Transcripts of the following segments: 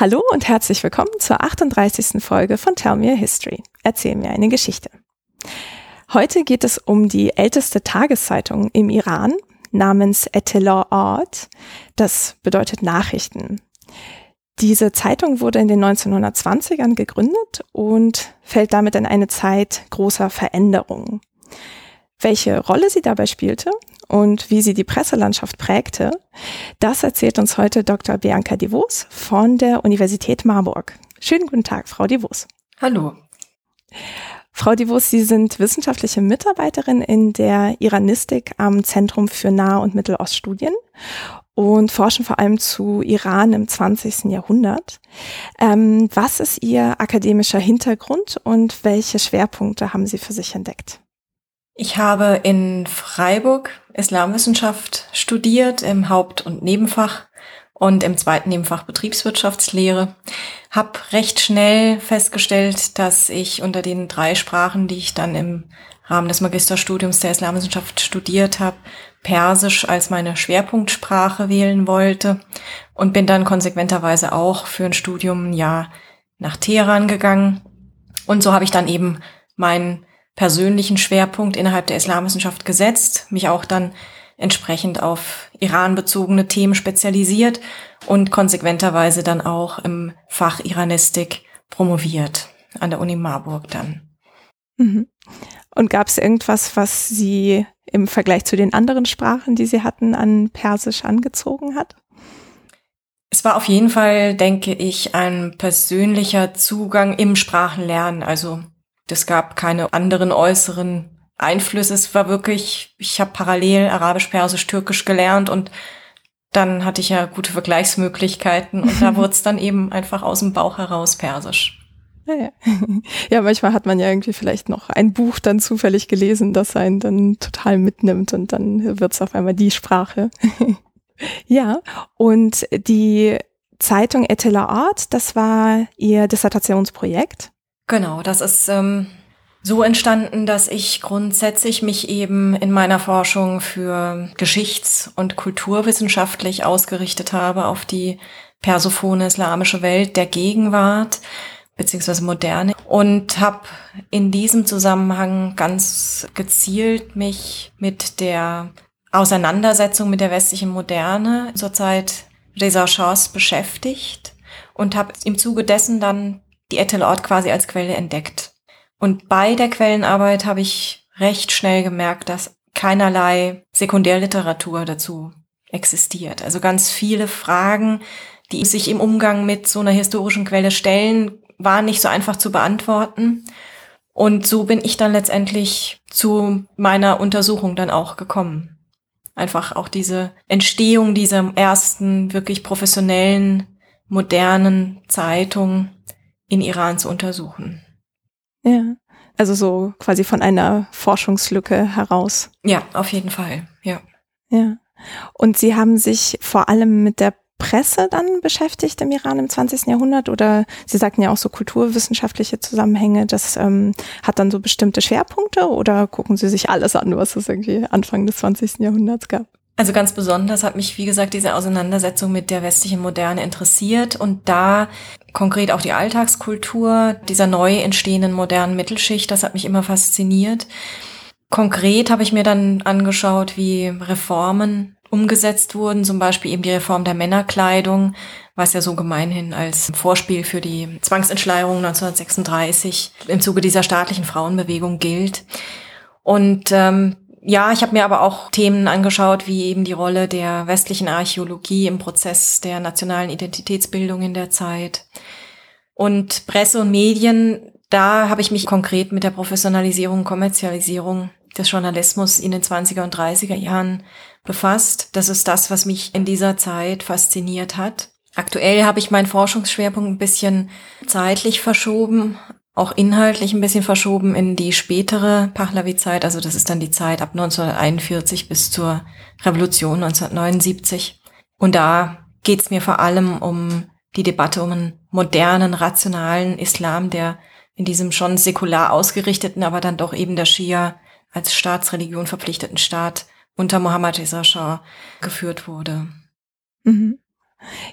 Hallo und herzlich willkommen zur 38. Folge von Tell Me a History. Erzähl mir eine Geschichte. Heute geht es um die älteste Tageszeitung im Iran namens Art. Das bedeutet Nachrichten. Diese Zeitung wurde in den 1920ern gegründet und fällt damit in eine Zeit großer Veränderungen. Welche Rolle sie dabei spielte und wie sie die Presselandschaft prägte, das erzählt uns heute Dr. Bianca Divos von der Universität Marburg. Schönen guten Tag, Frau Divos. Hallo. Frau Divos, Sie sind wissenschaftliche Mitarbeiterin in der Iranistik am Zentrum für Nah- und Mitteloststudien und forschen vor allem zu Iran im 20. Jahrhundert. Ähm, was ist Ihr akademischer Hintergrund und welche Schwerpunkte haben Sie für sich entdeckt? Ich habe in Freiburg Islamwissenschaft studiert im Haupt- und Nebenfach und im zweiten Nebenfach Betriebswirtschaftslehre. Hab recht schnell festgestellt, dass ich unter den drei Sprachen, die ich dann im Rahmen des Magisterstudiums der Islamwissenschaft studiert habe, Persisch als meine Schwerpunktsprache wählen wollte und bin dann konsequenterweise auch für ein Studium ein Jahr nach Teheran gegangen. Und so habe ich dann eben meinen persönlichen Schwerpunkt innerhalb der Islamwissenschaft gesetzt, mich auch dann entsprechend auf Iran bezogene Themen spezialisiert und konsequenterweise dann auch im Fach Iranistik promoviert an der Uni Marburg dann. Mhm. Und gab es irgendwas, was Sie im Vergleich zu den anderen Sprachen, die Sie hatten, an Persisch angezogen hat? Es war auf jeden Fall, denke ich, ein persönlicher Zugang im Sprachenlernen. Also es gab keine anderen äußeren Einflüsse. Es war wirklich, ich habe parallel Arabisch, Persisch, Türkisch gelernt und dann hatte ich ja gute Vergleichsmöglichkeiten und da wurde es dann eben einfach aus dem Bauch heraus Persisch. Ja, ja. ja, manchmal hat man ja irgendwie vielleicht noch ein Buch dann zufällig gelesen, das einen dann total mitnimmt und dann wird es auf einmal die Sprache. ja, und die Zeitung Etela Art, das war Ihr Dissertationsprojekt. Genau, das ist ähm, so entstanden, dass ich grundsätzlich mich eben in meiner Forschung für geschichts- und kulturwissenschaftlich ausgerichtet habe auf die persophone islamische Welt der Gegenwart beziehungsweise moderne. Und habe in diesem Zusammenhang ganz gezielt mich mit der Auseinandersetzung mit der westlichen Moderne zur Zeit Reza Shahs beschäftigt und habe im Zuge dessen dann die Ettelort quasi als Quelle entdeckt. Und bei der Quellenarbeit habe ich recht schnell gemerkt, dass keinerlei Sekundärliteratur dazu existiert. Also ganz viele Fragen, die sich im Umgang mit so einer historischen Quelle stellen, waren nicht so einfach zu beantworten. Und so bin ich dann letztendlich zu meiner Untersuchung dann auch gekommen. Einfach auch diese Entstehung dieser ersten wirklich professionellen, modernen Zeitung in Iran zu untersuchen. Ja, also so quasi von einer Forschungslücke heraus. Ja, auf jeden Fall, ja. Ja. Und Sie haben sich vor allem mit der Presse dann beschäftigt im Iran im 20. Jahrhundert oder Sie sagten ja auch so kulturwissenschaftliche Zusammenhänge, das ähm, hat dann so bestimmte Schwerpunkte oder gucken Sie sich alles an, was es irgendwie Anfang des 20. Jahrhunderts gab? Also ganz besonders hat mich, wie gesagt, diese Auseinandersetzung mit der westlichen Moderne interessiert und da konkret auch die Alltagskultur dieser neu entstehenden modernen Mittelschicht, das hat mich immer fasziniert. Konkret habe ich mir dann angeschaut, wie Reformen umgesetzt wurden, zum Beispiel eben die Reform der Männerkleidung, was ja so gemeinhin als Vorspiel für die Zwangsentschleierung 1936 im Zuge dieser staatlichen Frauenbewegung gilt. Und ähm, ja, ich habe mir aber auch Themen angeschaut, wie eben die Rolle der westlichen Archäologie im Prozess der nationalen Identitätsbildung in der Zeit. Und Presse und Medien, da habe ich mich konkret mit der Professionalisierung, Kommerzialisierung des Journalismus in den 20er und 30er Jahren befasst. Das ist das, was mich in dieser Zeit fasziniert hat. Aktuell habe ich meinen Forschungsschwerpunkt ein bisschen zeitlich verschoben auch inhaltlich ein bisschen verschoben in die spätere Pahlavi-Zeit. Also das ist dann die Zeit ab 1941 bis zur Revolution 1979. Und da geht es mir vor allem um die Debatte um einen modernen, rationalen Islam, der in diesem schon säkular ausgerichteten, aber dann doch eben der Schia als Staatsreligion verpflichteten Staat unter Mohammad Reza Shah geführt wurde. Mhm.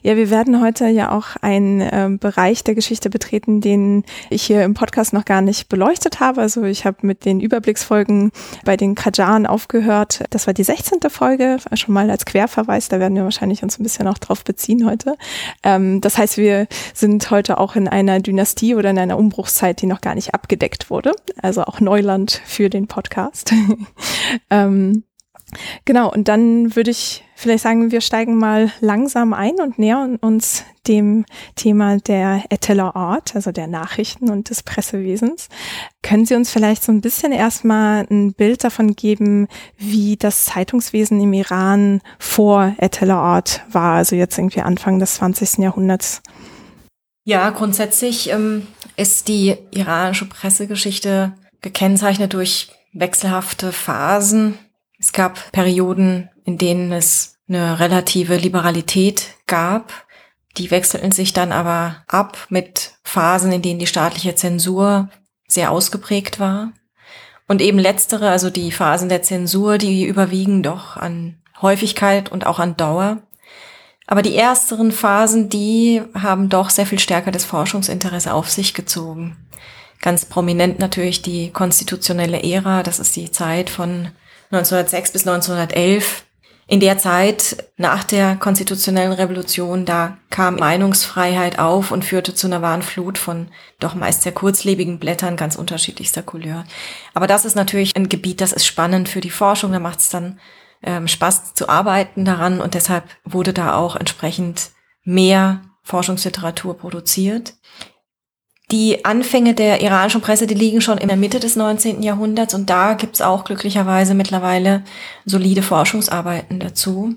Ja, wir werden heute ja auch einen äh, Bereich der Geschichte betreten, den ich hier im Podcast noch gar nicht beleuchtet habe. Also ich habe mit den Überblicksfolgen bei den Kajaren aufgehört. Das war die 16. Folge, schon mal als Querverweis. Da werden wir wahrscheinlich uns ein bisschen auch drauf beziehen heute. Ähm, das heißt, wir sind heute auch in einer Dynastie oder in einer Umbruchszeit, die noch gar nicht abgedeckt wurde. Also auch Neuland für den Podcast. ähm, Genau, und dann würde ich vielleicht sagen, wir steigen mal langsam ein und nähern uns dem Thema der Eteller Art, also der Nachrichten und des Pressewesens. Können Sie uns vielleicht so ein bisschen erstmal ein Bild davon geben, wie das Zeitungswesen im Iran vor Eteller Art war, also jetzt irgendwie Anfang des 20. Jahrhunderts? Ja, grundsätzlich ähm, ist die iranische Pressegeschichte gekennzeichnet durch wechselhafte Phasen es gab Perioden, in denen es eine relative Liberalität gab. Die wechselten sich dann aber ab mit Phasen, in denen die staatliche Zensur sehr ausgeprägt war. Und eben letztere, also die Phasen der Zensur, die überwiegen doch an Häufigkeit und auch an Dauer. Aber die ersteren Phasen, die haben doch sehr viel stärker das Forschungsinteresse auf sich gezogen. Ganz prominent natürlich die konstitutionelle Ära, das ist die Zeit von 1906 bis 1911. In der Zeit nach der konstitutionellen Revolution, da kam Meinungsfreiheit auf und führte zu einer wahren Flut von doch meist sehr kurzlebigen Blättern ganz unterschiedlichster Couleur. Aber das ist natürlich ein Gebiet, das ist spannend für die Forschung, da macht es dann ähm, Spaß zu arbeiten daran und deshalb wurde da auch entsprechend mehr Forschungsliteratur produziert. Die Anfänge der iranischen Presse, die liegen schon in der Mitte des 19. Jahrhunderts und da gibt's auch glücklicherweise mittlerweile solide Forschungsarbeiten dazu.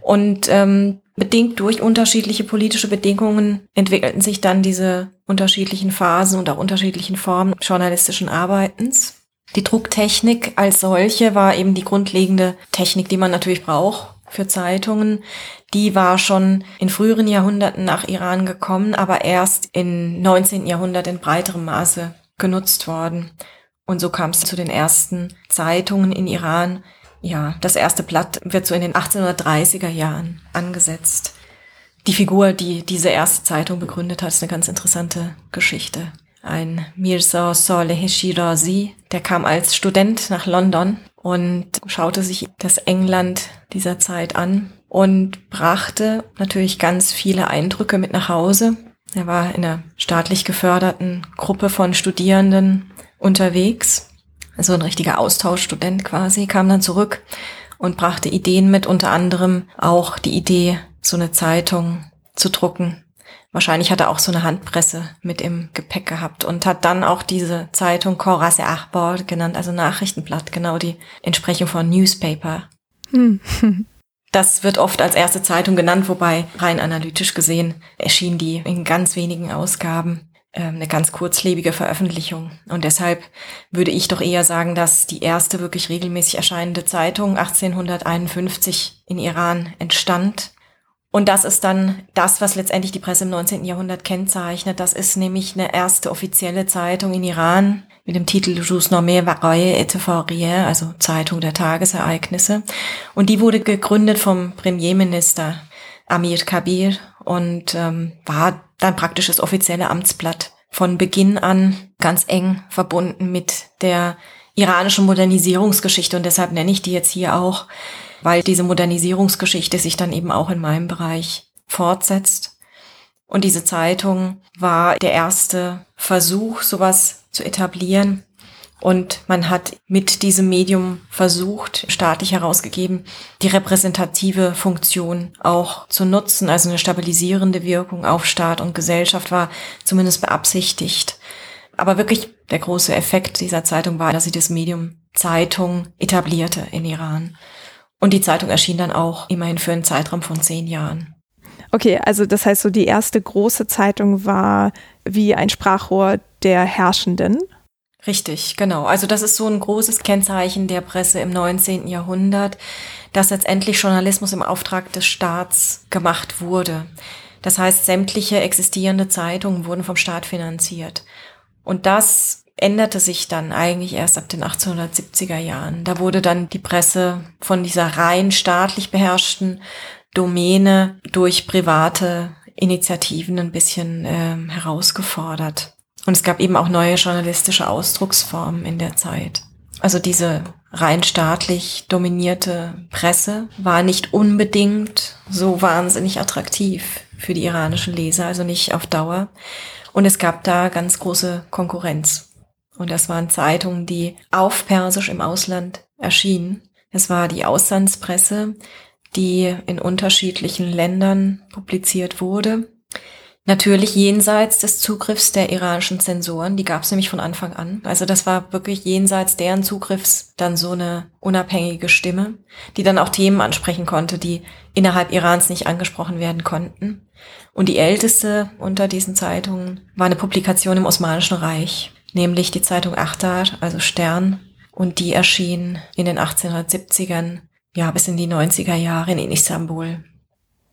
Und ähm, bedingt durch unterschiedliche politische Bedingungen entwickelten sich dann diese unterschiedlichen Phasen und auch unterschiedlichen Formen journalistischen Arbeitens. Die Drucktechnik als solche war eben die grundlegende Technik, die man natürlich braucht für Zeitungen die war schon in früheren Jahrhunderten nach Iran gekommen, aber erst im 19. Jahrhundert in breiterem Maße genutzt worden. Und so kam es zu den ersten Zeitungen in Iran. Ja, das erste Blatt wird so in den 1830er Jahren angesetzt. Die Figur, die diese erste Zeitung begründet hat, ist eine ganz interessante Geschichte. Ein Mirza Saleh Shirazi, der kam als Student nach London und schaute sich das England dieser Zeit an und brachte natürlich ganz viele Eindrücke mit nach Hause. Er war in einer staatlich geförderten Gruppe von Studierenden unterwegs, also ein richtiger Austauschstudent quasi, kam dann zurück und brachte Ideen mit, unter anderem auch die Idee, so eine Zeitung zu drucken. Wahrscheinlich hat er auch so eine Handpresse mit im Gepäck gehabt und hat dann auch diese Zeitung Korase Achbar genannt, also Nachrichtenblatt, genau die Entsprechung von Newspaper. Hm. Das wird oft als erste Zeitung genannt, wobei rein analytisch gesehen erschien die in ganz wenigen Ausgaben ähm, eine ganz kurzlebige Veröffentlichung. Und deshalb würde ich doch eher sagen, dass die erste wirklich regelmäßig erscheinende Zeitung 1851 in Iran entstand. Und das ist dann das, was letztendlich die Presse im 19. Jahrhundert kennzeichnet. Das ist nämlich eine erste offizielle Zeitung in Iran, mit dem Titel Journée Varaye et Rien, also Zeitung der Tagesereignisse. Und die wurde gegründet vom Premierminister Amir Kabir und ähm, war dann praktisch das offizielle Amtsblatt von Beginn an ganz eng verbunden mit der iranischen Modernisierungsgeschichte und deshalb nenne ich die jetzt hier auch, weil diese Modernisierungsgeschichte sich dann eben auch in meinem Bereich fortsetzt. Und diese Zeitung war der erste Versuch, sowas zu etablieren. Und man hat mit diesem Medium versucht, staatlich herausgegeben, die repräsentative Funktion auch zu nutzen. Also eine stabilisierende Wirkung auf Staat und Gesellschaft war zumindest beabsichtigt. Aber wirklich der große Effekt dieser Zeitung war, dass sie das Medium Zeitung etablierte in Iran. Und die Zeitung erschien dann auch immerhin für einen Zeitraum von zehn Jahren. Okay, also das heißt so, die erste große Zeitung war wie ein Sprachrohr der Herrschenden. Richtig, genau. Also das ist so ein großes Kennzeichen der Presse im 19. Jahrhundert, dass letztendlich Journalismus im Auftrag des Staats gemacht wurde. Das heißt, sämtliche existierende Zeitungen wurden vom Staat finanziert. Und das änderte sich dann eigentlich erst ab den 1870er Jahren. Da wurde dann die Presse von dieser rein staatlich beherrschten Domäne durch private Initiativen ein bisschen äh, herausgefordert. Und es gab eben auch neue journalistische Ausdrucksformen in der Zeit. Also diese rein staatlich dominierte Presse war nicht unbedingt so wahnsinnig attraktiv für die iranischen Leser, also nicht auf Dauer. Und es gab da ganz große Konkurrenz. Und das waren Zeitungen, die auf Persisch im Ausland erschienen. Es war die Auslandspresse, die in unterschiedlichen Ländern publiziert wurde. Natürlich jenseits des Zugriffs der iranischen Zensoren, die gab es nämlich von Anfang an. Also das war wirklich jenseits deren Zugriffs dann so eine unabhängige Stimme, die dann auch Themen ansprechen konnte, die innerhalb Irans nicht angesprochen werden konnten. Und die älteste unter diesen Zeitungen war eine Publikation im Osmanischen Reich, nämlich die Zeitung Achtar, also Stern, und die erschien in den 1870ern, ja, bis in die 90er Jahre in Istanbul.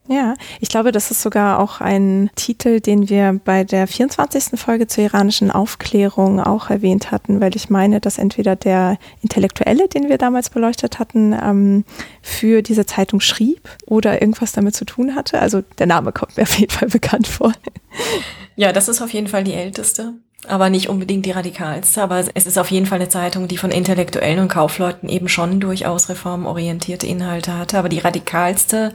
Ja, ich glaube, das ist sogar auch ein Titel, den wir bei der 24. Folge zur iranischen Aufklärung auch erwähnt hatten, weil ich meine, dass entweder der Intellektuelle, den wir damals beleuchtet hatten, ähm, für diese Zeitung schrieb oder irgendwas damit zu tun hatte. Also der Name kommt mir auf jeden Fall bekannt vor. Ja, das ist auf jeden Fall die älteste aber nicht unbedingt die radikalste. Aber es ist auf jeden Fall eine Zeitung, die von Intellektuellen und Kaufleuten eben schon durchaus reformorientierte Inhalte hatte. Aber die radikalste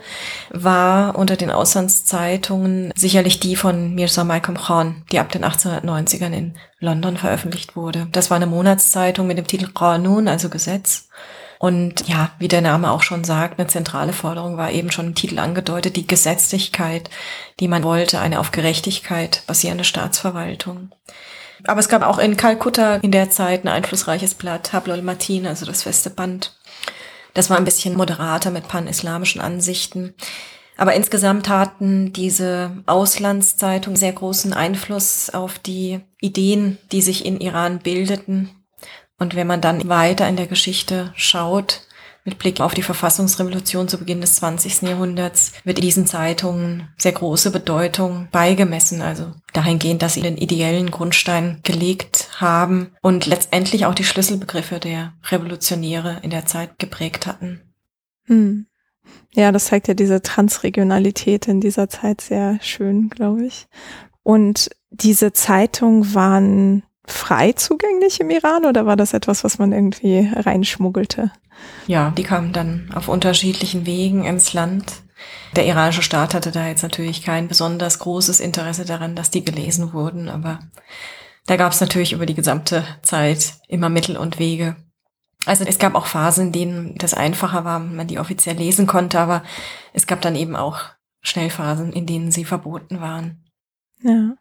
war unter den Auslandszeitungen sicherlich die von Mirza Malcolm Khan, die ab den 1890ern in London veröffentlicht wurde. Das war eine Monatszeitung mit dem Titel Qanun, also Gesetz. Und ja, wie der Name auch schon sagt, eine zentrale Forderung war eben schon im Titel angedeutet, die Gesetzlichkeit, die man wollte, eine auf Gerechtigkeit basierende Staatsverwaltung. Aber es gab auch in Kalkutta in der Zeit ein einflussreiches Blatt, Hablol Matin, also das feste Band. Das war ein bisschen moderater mit pan-islamischen Ansichten. Aber insgesamt hatten diese Auslandszeitungen sehr großen Einfluss auf die Ideen, die sich in Iran bildeten. Und wenn man dann weiter in der Geschichte schaut, mit Blick auf die Verfassungsrevolution zu Beginn des 20. Jahrhunderts wird diesen Zeitungen sehr große Bedeutung beigemessen, also dahingehend, dass sie den ideellen Grundstein gelegt haben und letztendlich auch die Schlüsselbegriffe der Revolutionäre in der Zeit geprägt hatten. Hm. Ja, das zeigt ja diese Transregionalität in dieser Zeit sehr schön, glaube ich. Und diese Zeitungen waren frei zugänglich im Iran oder war das etwas, was man irgendwie reinschmuggelte? Ja, die kamen dann auf unterschiedlichen Wegen ins Land. Der iranische Staat hatte da jetzt natürlich kein besonders großes Interesse daran, dass die gelesen wurden, aber da gab es natürlich über die gesamte Zeit immer Mittel und Wege. Also es gab auch Phasen, in denen das einfacher war, man die offiziell lesen konnte, aber es gab dann eben auch Schnellphasen, in denen sie verboten waren. Ja.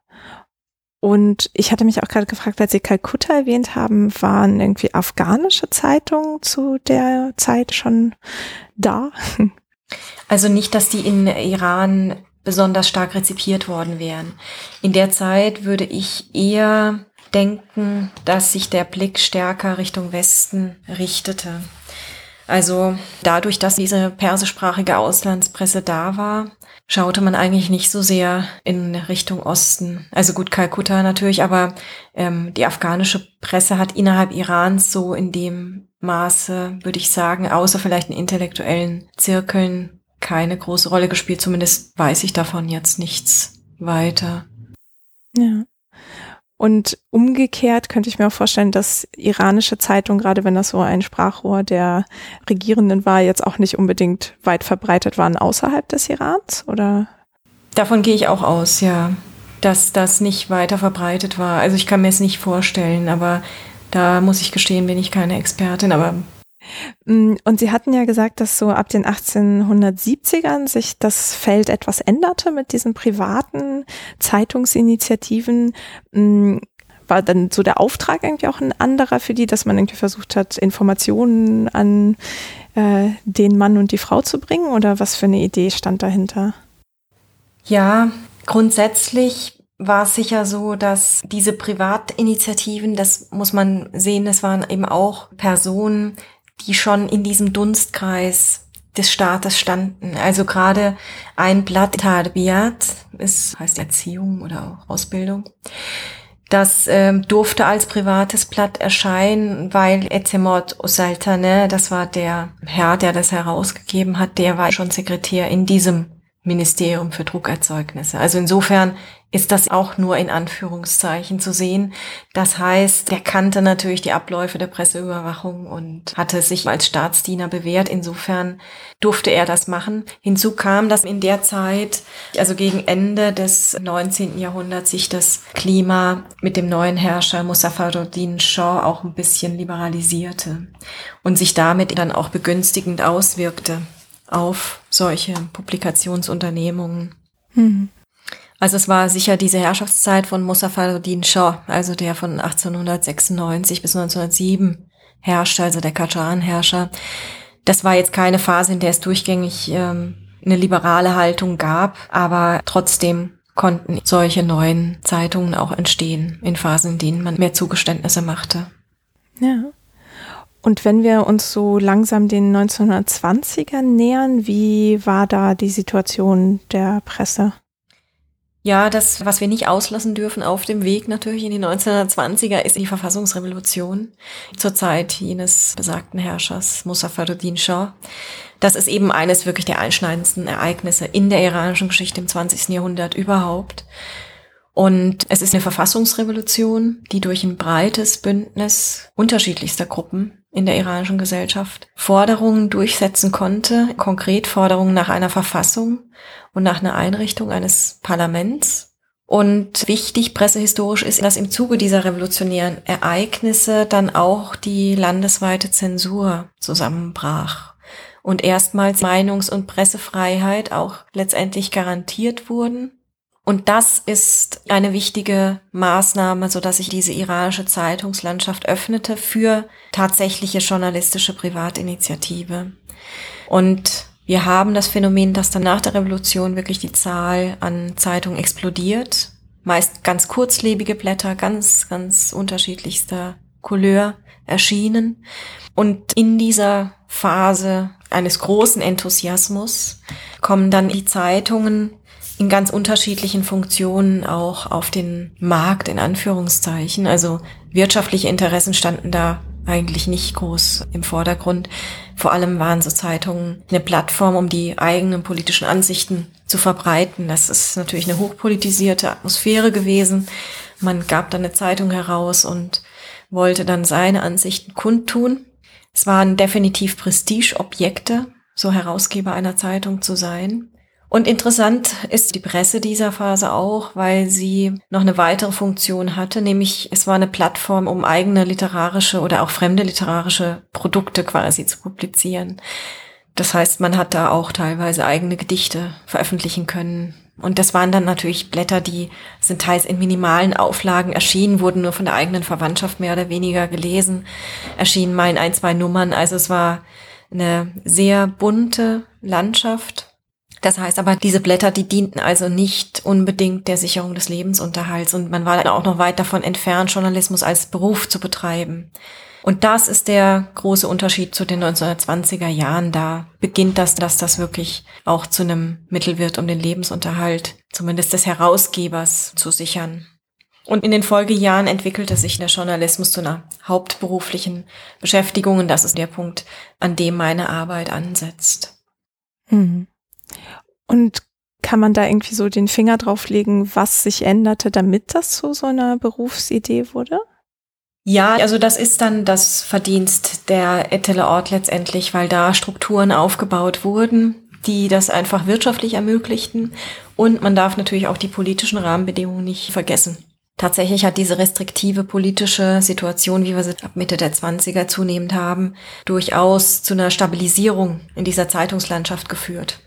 Und ich hatte mich auch gerade gefragt, als Sie Kalkutta erwähnt haben, waren irgendwie afghanische Zeitungen zu der Zeit schon da? Also nicht, dass die in Iran besonders stark rezipiert worden wären. In der Zeit würde ich eher denken, dass sich der Blick stärker Richtung Westen richtete. Also dadurch, dass diese persischsprachige Auslandspresse da war, schaute man eigentlich nicht so sehr in Richtung Osten. Also gut, Kalkutta natürlich, aber ähm, die afghanische Presse hat innerhalb Irans so in dem Maße, würde ich sagen, außer vielleicht in intellektuellen Zirkeln keine große Rolle gespielt. Zumindest weiß ich davon jetzt nichts weiter. Ja. Und umgekehrt könnte ich mir auch vorstellen, dass iranische Zeitungen, gerade wenn das so ein Sprachrohr der Regierenden war, jetzt auch nicht unbedingt weit verbreitet waren außerhalb des Irans, oder? Davon gehe ich auch aus, ja, dass das nicht weiter verbreitet war. Also ich kann mir es nicht vorstellen, aber da muss ich gestehen, bin ich keine Expertin, aber und Sie hatten ja gesagt, dass so ab den 1870ern sich das Feld etwas änderte mit diesen privaten Zeitungsinitiativen. Mm, war dann so der Auftrag irgendwie auch ein anderer für die, dass man irgendwie versucht hat, Informationen an äh, den Mann und die Frau zu bringen? Oder was für eine Idee stand dahinter? Ja, grundsätzlich war es sicher so, dass diese Privatinitiativen, das muss man sehen, das waren eben auch Personen, die schon in diesem Dunstkreis des Staates standen. Also gerade ein Blatt Tarbiyat, ist heißt Erziehung oder auch Ausbildung. Das ähm, durfte als privates Blatt erscheinen, weil Etemot Osaltane, das war der Herr, der das herausgegeben hat, der war schon Sekretär in diesem Ministerium für Druckerzeugnisse. Also insofern ist das auch nur in Anführungszeichen zu sehen. Das heißt, der kannte natürlich die Abläufe der Presseüberwachung und hatte sich als Staatsdiener bewährt. Insofern durfte er das machen. Hinzu kam, dass in der Zeit, also gegen Ende des 19. Jahrhunderts, sich das Klima mit dem neuen Herrscher Muzaffaruddin Shah auch ein bisschen liberalisierte und sich damit dann auch begünstigend auswirkte auf solche Publikationsunternehmungen. Mhm. Also es war sicher diese Herrschaftszeit von Muzaffaruddin Shah, also der von 1896 bis 1907 herrschte, also der Qajaran-Herrscher. Das war jetzt keine Phase, in der es durchgängig ähm, eine liberale Haltung gab, aber trotzdem konnten solche neuen Zeitungen auch entstehen in Phasen, in denen man mehr Zugeständnisse machte. Ja. Und wenn wir uns so langsam den 1920ern nähern, wie war da die Situation der Presse? Ja, das, was wir nicht auslassen dürfen auf dem Weg natürlich in die 1920er, ist die Verfassungsrevolution zur Zeit jenes besagten Herrschers Muzaffaruddin Shah. Das ist eben eines wirklich der einschneidendsten Ereignisse in der iranischen Geschichte im 20. Jahrhundert überhaupt. Und es ist eine Verfassungsrevolution, die durch ein breites Bündnis unterschiedlichster Gruppen in der iranischen Gesellschaft Forderungen durchsetzen konnte, konkret Forderungen nach einer Verfassung und nach einer Einrichtung eines Parlaments. Und wichtig pressehistorisch ist, dass im Zuge dieser revolutionären Ereignisse dann auch die landesweite Zensur zusammenbrach und erstmals Meinungs- und Pressefreiheit auch letztendlich garantiert wurden und das ist eine wichtige Maßnahme, so dass sich diese iranische Zeitungslandschaft öffnete für tatsächliche journalistische Privatinitiative. Und wir haben das Phänomen, dass dann nach der Revolution wirklich die Zahl an Zeitungen explodiert. Meist ganz kurzlebige Blätter, ganz, ganz unterschiedlichster Couleur erschienen. Und in dieser Phase eines großen Enthusiasmus kommen dann die Zeitungen in ganz unterschiedlichen Funktionen auch auf den Markt in Anführungszeichen. Also wirtschaftliche Interessen standen da eigentlich nicht groß im Vordergrund. Vor allem waren so Zeitungen eine Plattform, um die eigenen politischen Ansichten zu verbreiten. Das ist natürlich eine hochpolitisierte Atmosphäre gewesen. Man gab dann eine Zeitung heraus und wollte dann seine Ansichten kundtun. Es waren definitiv Prestigeobjekte, so Herausgeber einer Zeitung zu sein. Und interessant ist die Presse dieser Phase auch, weil sie noch eine weitere Funktion hatte, nämlich es war eine Plattform, um eigene literarische oder auch fremde literarische Produkte quasi zu publizieren. Das heißt, man hat da auch teilweise eigene Gedichte veröffentlichen können. Und das waren dann natürlich Blätter, die sind teils in minimalen Auflagen erschienen, wurden nur von der eigenen Verwandtschaft mehr oder weniger gelesen, erschienen mal in ein, zwei Nummern. Also es war eine sehr bunte Landschaft das heißt aber, diese Blätter, die dienten also nicht unbedingt der Sicherung des Lebensunterhalts und man war dann auch noch weit davon entfernt, Journalismus als Beruf zu betreiben. Und das ist der große Unterschied zu den 1920er Jahren. Da beginnt das, dass das wirklich auch zu einem Mittel wird, um den Lebensunterhalt zumindest des Herausgebers zu sichern. Und in den Folgejahren entwickelte sich der Journalismus zu einer hauptberuflichen Beschäftigung und das ist der Punkt, an dem meine Arbeit ansetzt. Mhm. Und kann man da irgendwie so den Finger drauflegen, was sich änderte, damit das zu so einer Berufsidee wurde? Ja, also das ist dann das Verdienst der Ettele Ort letztendlich, weil da Strukturen aufgebaut wurden, die das einfach wirtschaftlich ermöglichten. Und man darf natürlich auch die politischen Rahmenbedingungen nicht vergessen. Tatsächlich hat diese restriktive politische Situation, wie wir sie ab Mitte der 20er zunehmend haben, durchaus zu einer Stabilisierung in dieser Zeitungslandschaft geführt.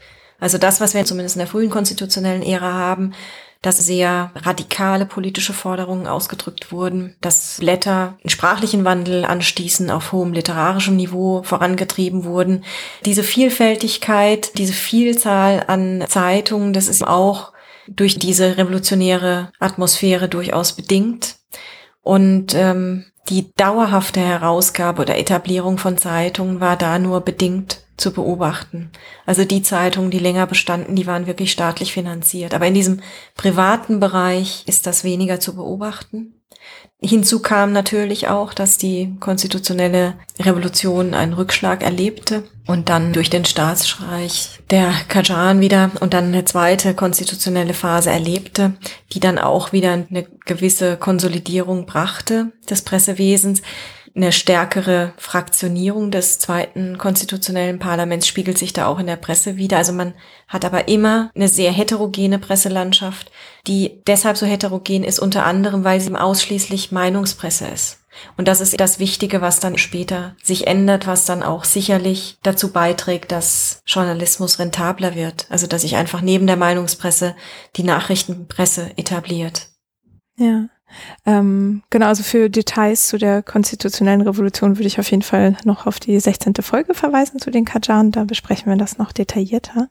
Also das, was wir zumindest in der frühen konstitutionellen Ära haben, dass sehr radikale politische Forderungen ausgedrückt wurden, dass Blätter einen sprachlichen Wandel anstießen, auf hohem literarischem Niveau vorangetrieben wurden. Diese Vielfältigkeit, diese Vielzahl an Zeitungen, das ist auch durch diese revolutionäre Atmosphäre durchaus bedingt. Und ähm, die dauerhafte Herausgabe oder Etablierung von Zeitungen war da nur bedingt zu beobachten. Also die Zeitungen, die länger bestanden, die waren wirklich staatlich finanziert. Aber in diesem privaten Bereich ist das weniger zu beobachten. Hinzu kam natürlich auch, dass die konstitutionelle Revolution einen Rückschlag erlebte und dann durch den Staatsstreich der Kajan wieder und dann eine zweite konstitutionelle Phase erlebte, die dann auch wieder eine gewisse Konsolidierung brachte des Pressewesens eine stärkere Fraktionierung des zweiten konstitutionellen Parlaments spiegelt sich da auch in der Presse wieder. Also man hat aber immer eine sehr heterogene Presselandschaft, die deshalb so heterogen ist, unter anderem, weil sie ausschließlich Meinungspresse ist. Und das ist das Wichtige, was dann später sich ändert, was dann auch sicherlich dazu beiträgt, dass Journalismus rentabler wird. Also dass sich einfach neben der Meinungspresse die Nachrichtenpresse etabliert. Ja. Ähm, genau, also für Details zu der konstitutionellen Revolution würde ich auf jeden Fall noch auf die 16. Folge verweisen zu den Kajan. Da besprechen wir das noch detaillierter.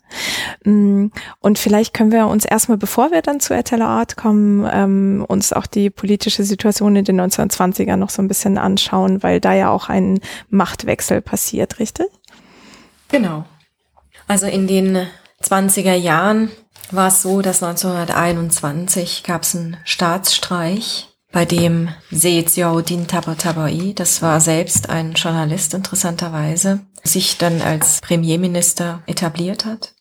Mm, und vielleicht können wir uns erstmal, bevor wir dann zu Eteller Art kommen, ähm, uns auch die politische Situation in den 1920ern noch so ein bisschen anschauen, weil da ja auch ein Machtwechsel passiert, richtig? Genau. Also in den 20er Jahren war es so, dass 1921 gab es einen Staatsstreich, bei dem Seeziaudin Tabatabai, das war selbst ein Journalist interessanterweise, sich dann als Premierminister etabliert hat.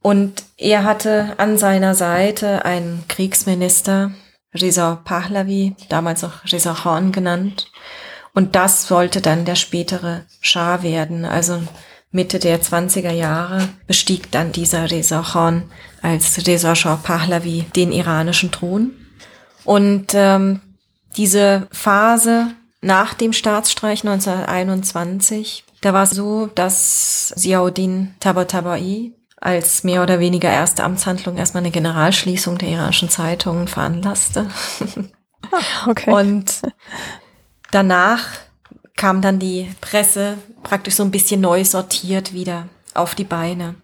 Und er hatte an seiner Seite einen Kriegsminister, Reza Pahlavi, damals auch Reza Khan genannt. Und das sollte dann der spätere Schah werden, also Mitte der 20er Jahre bestieg dann dieser Reza Khan als Reza Shah Pahlavi den iranischen Thron. Und ähm, diese Phase nach dem Staatsstreich 1921, da war es so, dass Ziauddin Tabatabai als mehr oder weniger erste Amtshandlung erstmal eine Generalschließung der iranischen Zeitungen veranlasste. Ah, okay. Und danach kam dann die Presse praktisch so ein bisschen neu sortiert wieder auf die Beine.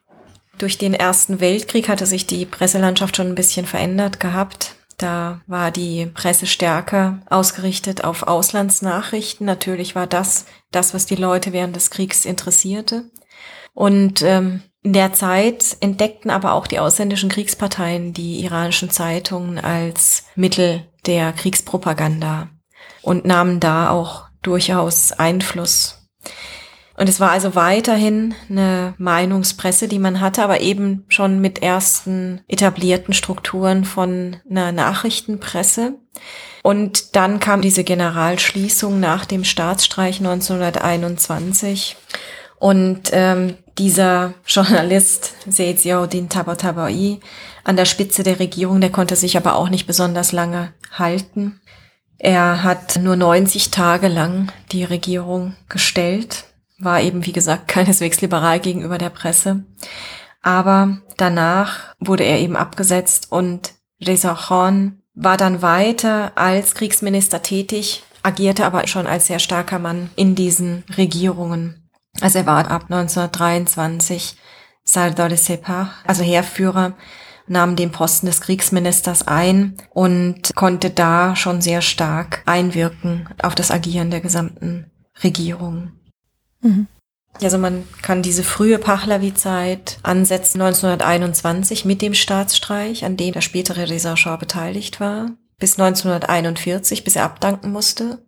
Durch den Ersten Weltkrieg hatte sich die Presselandschaft schon ein bisschen verändert gehabt. Da war die Presse stärker ausgerichtet auf Auslandsnachrichten. Natürlich war das das, was die Leute während des Kriegs interessierte. Und ähm, in der Zeit entdeckten aber auch die ausländischen Kriegsparteien die iranischen Zeitungen als Mittel der Kriegspropaganda und nahmen da auch durchaus Einfluss. Und es war also weiterhin eine Meinungspresse, die man hatte, aber eben schon mit ersten etablierten Strukturen von einer Nachrichtenpresse. Und dann kam diese Generalschließung nach dem Staatsstreich 1921. Und ähm, dieser Journalist, Seiziaudin Tabatabai, an der Spitze der Regierung, der konnte sich aber auch nicht besonders lange halten. Er hat nur 90 Tage lang die Regierung gestellt, war eben, wie gesagt, keineswegs liberal gegenüber der Presse. Aber danach wurde er eben abgesetzt und Reza Khan war dann weiter als Kriegsminister tätig, agierte aber schon als sehr starker Mann in diesen Regierungen. Also er war ab 1923 Sardar Sepah, also Heerführer nahm den Posten des Kriegsministers ein und konnte da schon sehr stark einwirken auf das Agieren der gesamten Regierung. Mhm. Also man kann diese frühe Pahlavi-Zeit ansetzen 1921 mit dem Staatsstreich, an dem der spätere Reza Shah beteiligt war, bis 1941, bis er abdanken musste.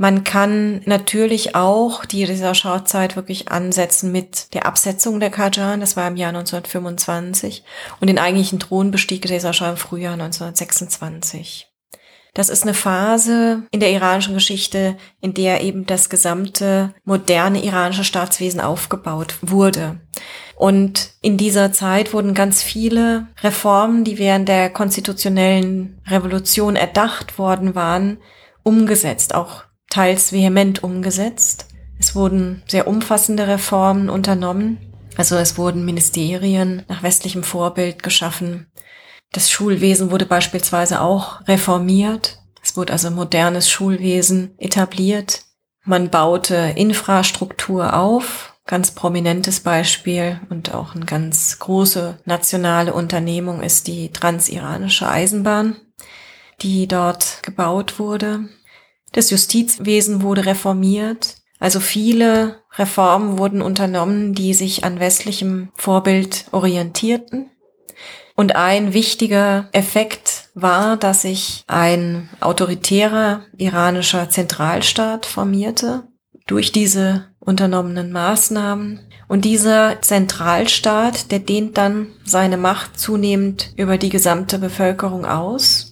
Man kann natürlich auch die Reza Shah-Zeit wirklich ansetzen mit der Absetzung der Qajan, das war im Jahr 1925, und den eigentlichen Thron bestieg im Frühjahr 1926. Das ist eine Phase in der iranischen Geschichte, in der eben das gesamte moderne iranische Staatswesen aufgebaut wurde. Und in dieser Zeit wurden ganz viele Reformen, die während der konstitutionellen Revolution erdacht worden waren, umgesetzt, auch teils vehement umgesetzt. Es wurden sehr umfassende Reformen unternommen. Also es wurden Ministerien nach westlichem Vorbild geschaffen. Das Schulwesen wurde beispielsweise auch reformiert. Es wurde also modernes Schulwesen etabliert. Man baute Infrastruktur auf. Ganz prominentes Beispiel und auch eine ganz große nationale Unternehmung ist die transiranische Eisenbahn, die dort gebaut wurde. Das Justizwesen wurde reformiert. Also viele Reformen wurden unternommen, die sich an westlichem Vorbild orientierten. Und ein wichtiger Effekt war, dass sich ein autoritärer iranischer Zentralstaat formierte durch diese unternommenen Maßnahmen. Und dieser Zentralstaat, der dehnt dann seine Macht zunehmend über die gesamte Bevölkerung aus.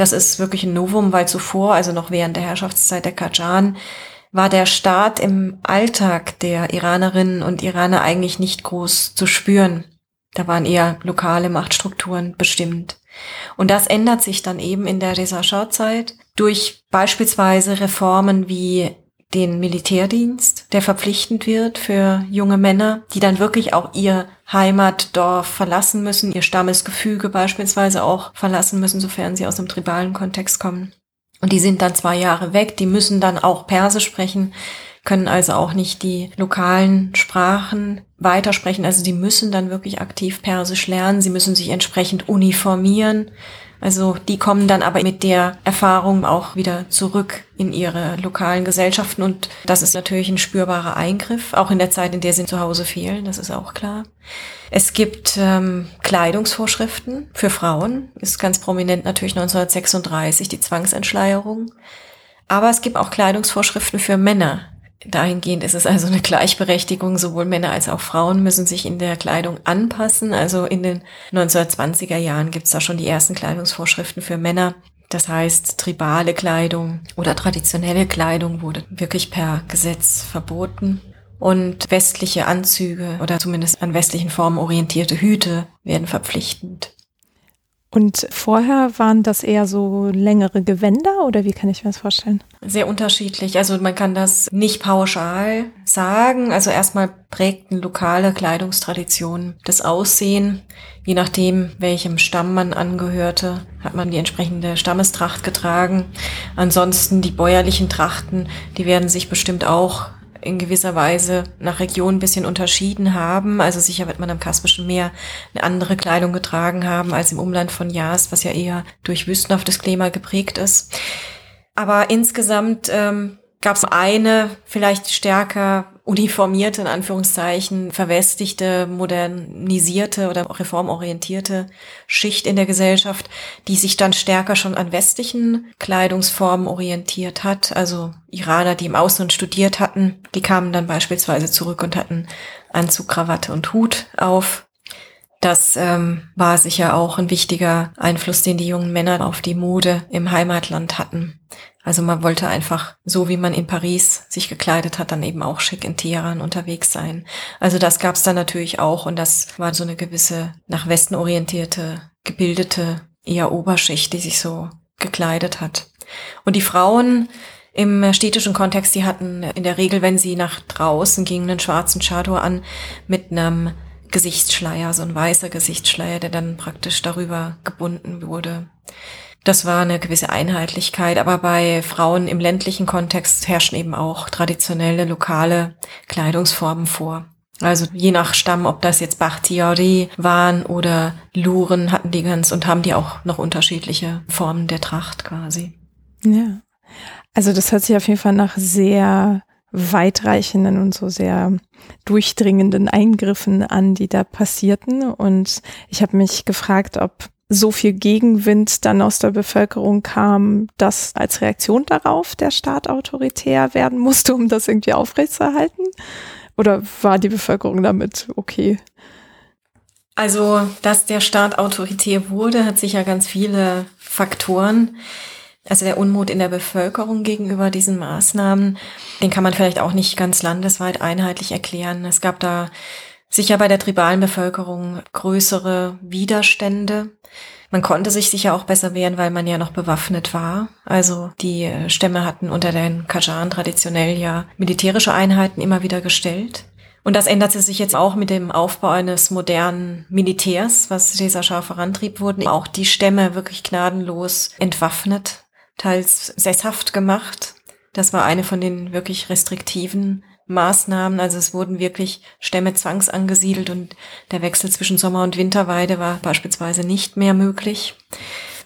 Das ist wirklich ein Novum, weil zuvor, also noch während der Herrschaftszeit der Qajan, war der Staat im Alltag der Iranerinnen und Iraner eigentlich nicht groß zu spüren. Da waren eher lokale Machtstrukturen bestimmt. Und das ändert sich dann eben in der Reza Shah-Zeit durch beispielsweise Reformen wie den Militärdienst, der verpflichtend wird für junge Männer, die dann wirklich auch ihr Heimatdorf verlassen müssen, ihr Stammesgefüge beispielsweise auch verlassen müssen, sofern sie aus einem tribalen Kontext kommen. Und die sind dann zwei Jahre weg, die müssen dann auch Persisch sprechen, können also auch nicht die lokalen Sprachen weitersprechen. Also die müssen dann wirklich aktiv Persisch lernen, sie müssen sich entsprechend uniformieren. Also die kommen dann aber mit der Erfahrung auch wieder zurück in ihre lokalen Gesellschaften und das ist natürlich ein spürbarer Eingriff, auch in der Zeit, in der sie zu Hause fehlen, das ist auch klar. Es gibt ähm, Kleidungsvorschriften für Frauen, ist ganz prominent natürlich 1936 die Zwangsentschleierung, aber es gibt auch Kleidungsvorschriften für Männer. Dahingehend ist es also eine Gleichberechtigung. Sowohl Männer als auch Frauen müssen sich in der Kleidung anpassen. Also in den 1920er Jahren gibt es da schon die ersten Kleidungsvorschriften für Männer. Das heißt, tribale Kleidung oder traditionelle Kleidung wurde wirklich per Gesetz verboten. Und westliche Anzüge oder zumindest an westlichen Formen orientierte Hüte werden verpflichtend. Und vorher waren das eher so längere Gewänder oder wie kann ich mir das vorstellen? Sehr unterschiedlich. Also man kann das nicht pauschal sagen. Also erstmal prägten lokale Kleidungstraditionen das Aussehen. Je nachdem, welchem Stamm man angehörte, hat man die entsprechende Stammestracht getragen. Ansonsten die bäuerlichen Trachten, die werden sich bestimmt auch in gewisser Weise nach Region ein bisschen unterschieden haben. Also sicher wird man am Kaspischen Meer eine andere Kleidung getragen haben als im Umland von Jas, was ja eher durch wüstenhaftes Klima geprägt ist. Aber insgesamt ähm, gab es eine vielleicht stärker uniformierte, in Anführungszeichen, verwestigte, modernisierte oder reformorientierte Schicht in der Gesellschaft, die sich dann stärker schon an westlichen Kleidungsformen orientiert hat. Also Iraner, die im Ausland studiert hatten, die kamen dann beispielsweise zurück und hatten Anzug, Krawatte und Hut auf. Das ähm, war sicher auch ein wichtiger Einfluss, den die jungen Männer auf die Mode im Heimatland hatten. Also man wollte einfach, so wie man in Paris sich gekleidet hat, dann eben auch schick in Teheran unterwegs sein. Also das gab es dann natürlich auch und das war so eine gewisse nach Westen orientierte, gebildete, eher Oberschicht, die sich so gekleidet hat. Und die Frauen im städtischen Kontext, die hatten in der Regel, wenn sie nach draußen gingen, einen schwarzen Chador an mit einem Gesichtsschleier, so ein weißer Gesichtsschleier, der dann praktisch darüber gebunden wurde. Das war eine gewisse Einheitlichkeit, aber bei Frauen im ländlichen Kontext herrschen eben auch traditionelle lokale Kleidungsformen vor. Also je nach Stamm, ob das jetzt Bachtiari waren oder Luren, hatten die ganz und haben die auch noch unterschiedliche Formen der Tracht quasi. Ja. Also das hört sich auf jeden Fall nach sehr weitreichenden und so sehr durchdringenden Eingriffen an, die da passierten. Und ich habe mich gefragt, ob so viel Gegenwind dann aus der Bevölkerung kam, dass als Reaktion darauf der Staat autoritär werden musste, um das irgendwie aufrechtzuerhalten? Oder war die Bevölkerung damit okay? Also, dass der Staat autoritär wurde, hat sicher ganz viele Faktoren. Also der Unmut in der Bevölkerung gegenüber diesen Maßnahmen, den kann man vielleicht auch nicht ganz landesweit einheitlich erklären. Es gab da sicher bei der tribalen Bevölkerung größere Widerstände. Man konnte sich sicher auch besser wehren, weil man ja noch bewaffnet war. Also die äh, Stämme hatten unter den Kajan traditionell ja militärische Einheiten immer wieder gestellt. Und das änderte sich jetzt auch mit dem Aufbau eines modernen Militärs, was dieser Schar vorantrieb, wurden auch die Stämme wirklich gnadenlos entwaffnet, teils sesshaft gemacht. Das war eine von den wirklich restriktiven Maßnahmen. Also es wurden wirklich Stämme zwangsangesiedelt und der Wechsel zwischen Sommer- und Winterweide war beispielsweise nicht mehr möglich.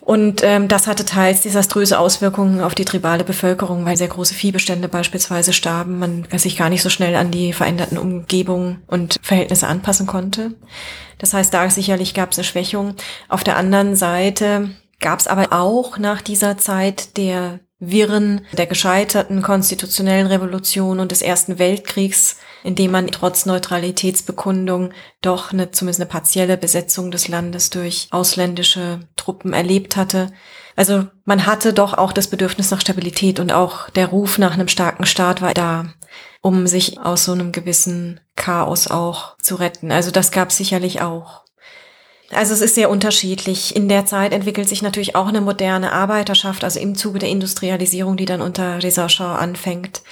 Und ähm, das hatte teils desaströse Auswirkungen auf die tribale Bevölkerung, weil sehr große Viehbestände beispielsweise starben, man sich gar nicht so schnell an die veränderten Umgebungen und Verhältnisse anpassen konnte. Das heißt, da sicherlich gab es eine Schwächung. Auf der anderen Seite gab es aber auch nach dieser Zeit der Wirren der gescheiterten konstitutionellen Revolution und des Ersten Weltkriegs, in dem man trotz Neutralitätsbekundung doch eine, zumindest eine partielle Besetzung des Landes durch ausländische Truppen erlebt hatte. Also man hatte doch auch das Bedürfnis nach Stabilität und auch der Ruf nach einem starken Staat war da, um sich aus so einem gewissen Chaos auch zu retten. Also das gab sicherlich auch. Also es ist sehr unterschiedlich. In der Zeit entwickelt sich natürlich auch eine moderne Arbeiterschaft, also im Zuge der Industrialisierung, die dann unter Reza anfängt,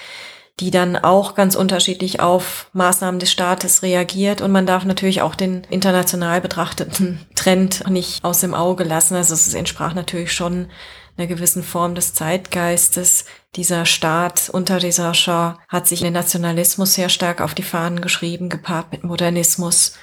die dann auch ganz unterschiedlich auf Maßnahmen des Staates reagiert. Und man darf natürlich auch den international betrachteten Trend nicht aus dem Auge lassen. Also es entsprach natürlich schon einer gewissen Form des Zeitgeistes. Dieser Staat unter Reza hat sich den Nationalismus sehr stark auf die Fahnen geschrieben, gepaart mit Modernismus.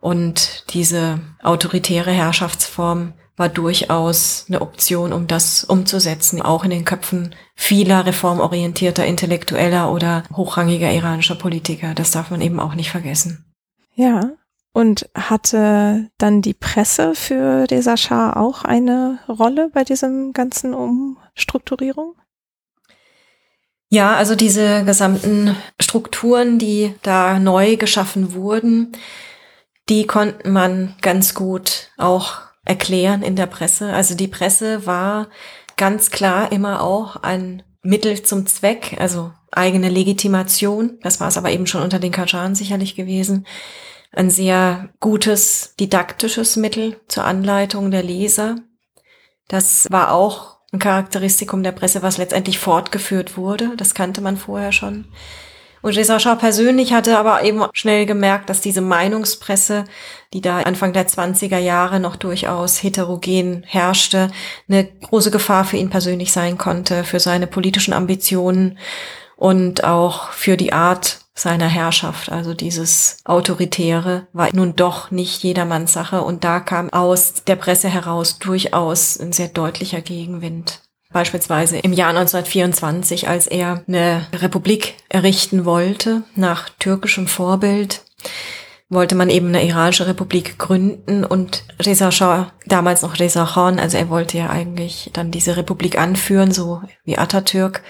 Und diese autoritäre Herrschaftsform war durchaus eine Option, um das umzusetzen, auch in den Köpfen vieler reformorientierter Intellektueller oder hochrangiger iranischer Politiker. Das darf man eben auch nicht vergessen. Ja. Und hatte dann die Presse für Reza Shah auch eine Rolle bei diesem ganzen Umstrukturierung? Ja, also diese gesamten Strukturen, die da neu geschaffen wurden, die konnten man ganz gut auch erklären in der Presse. Also die Presse war ganz klar immer auch ein Mittel zum Zweck, also eigene Legitimation. Das war es aber eben schon unter den Kajan sicherlich gewesen. Ein sehr gutes didaktisches Mittel zur Anleitung der Leser. Das war auch ein Charakteristikum der Presse, was letztendlich fortgeführt wurde. Das kannte man vorher schon. Reza Shah persönlich hatte aber eben schnell gemerkt, dass diese Meinungspresse, die da Anfang der 20er Jahre noch durchaus heterogen herrschte, eine große Gefahr für ihn persönlich sein konnte, für seine politischen Ambitionen und auch für die Art seiner Herrschaft. Also dieses Autoritäre war nun doch nicht jedermanns Sache und da kam aus der Presse heraus durchaus ein sehr deutlicher Gegenwind. Beispielsweise im Jahr 1924, als er eine Republik errichten wollte, nach türkischem Vorbild, wollte man eben eine iranische Republik gründen und Reza Shah, damals noch Reza Khan, also er wollte ja eigentlich dann diese Republik anführen, so wie Atatürk.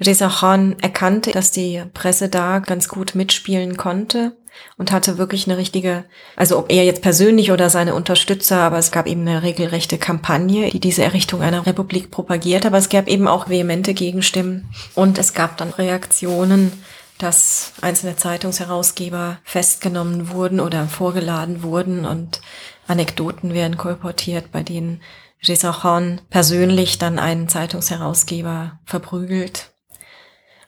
Reza Khan erkannte, dass die Presse da ganz gut mitspielen konnte und hatte wirklich eine richtige, also ob er jetzt persönlich oder seine Unterstützer, aber es gab eben eine regelrechte Kampagne, die diese Errichtung einer Republik propagiert, aber es gab eben auch vehemente Gegenstimmen. Und es gab dann Reaktionen, dass einzelne Zeitungsherausgeber festgenommen wurden oder vorgeladen wurden und Anekdoten werden kolportiert, bei denen Khan persönlich dann einen Zeitungsherausgeber verprügelt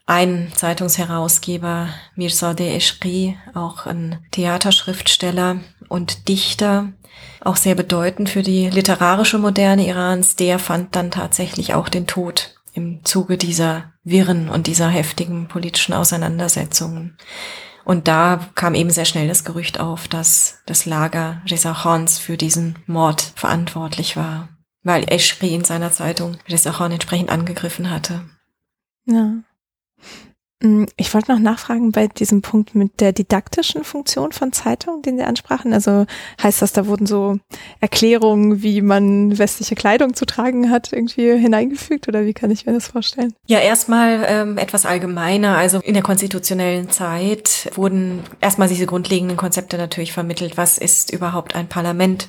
ein Zeitungsherausgeber, Mirzadeh Eshri, auch ein Theaterschriftsteller und Dichter, auch sehr bedeutend für die literarische Moderne Irans, der fand dann tatsächlich auch den Tod im Zuge dieser Wirren und dieser heftigen politischen Auseinandersetzungen. Und da kam eben sehr schnell das Gerücht auf, dass das Lager Reza Khans für diesen Mord verantwortlich war, weil Eschri in seiner Zeitung Reza Khan entsprechend angegriffen hatte. Ja. Mm, ich wollte noch nachfragen bei diesem Punkt mit der didaktischen Funktion von Zeitungen, den Sie ansprachen. Also heißt das, da wurden so Erklärungen, wie man westliche Kleidung zu tragen hat, irgendwie hineingefügt oder wie kann ich mir das vorstellen? Ja, erstmal ähm, etwas allgemeiner. Also in der konstitutionellen Zeit wurden erstmal diese grundlegenden Konzepte natürlich vermittelt. Was ist überhaupt ein Parlament?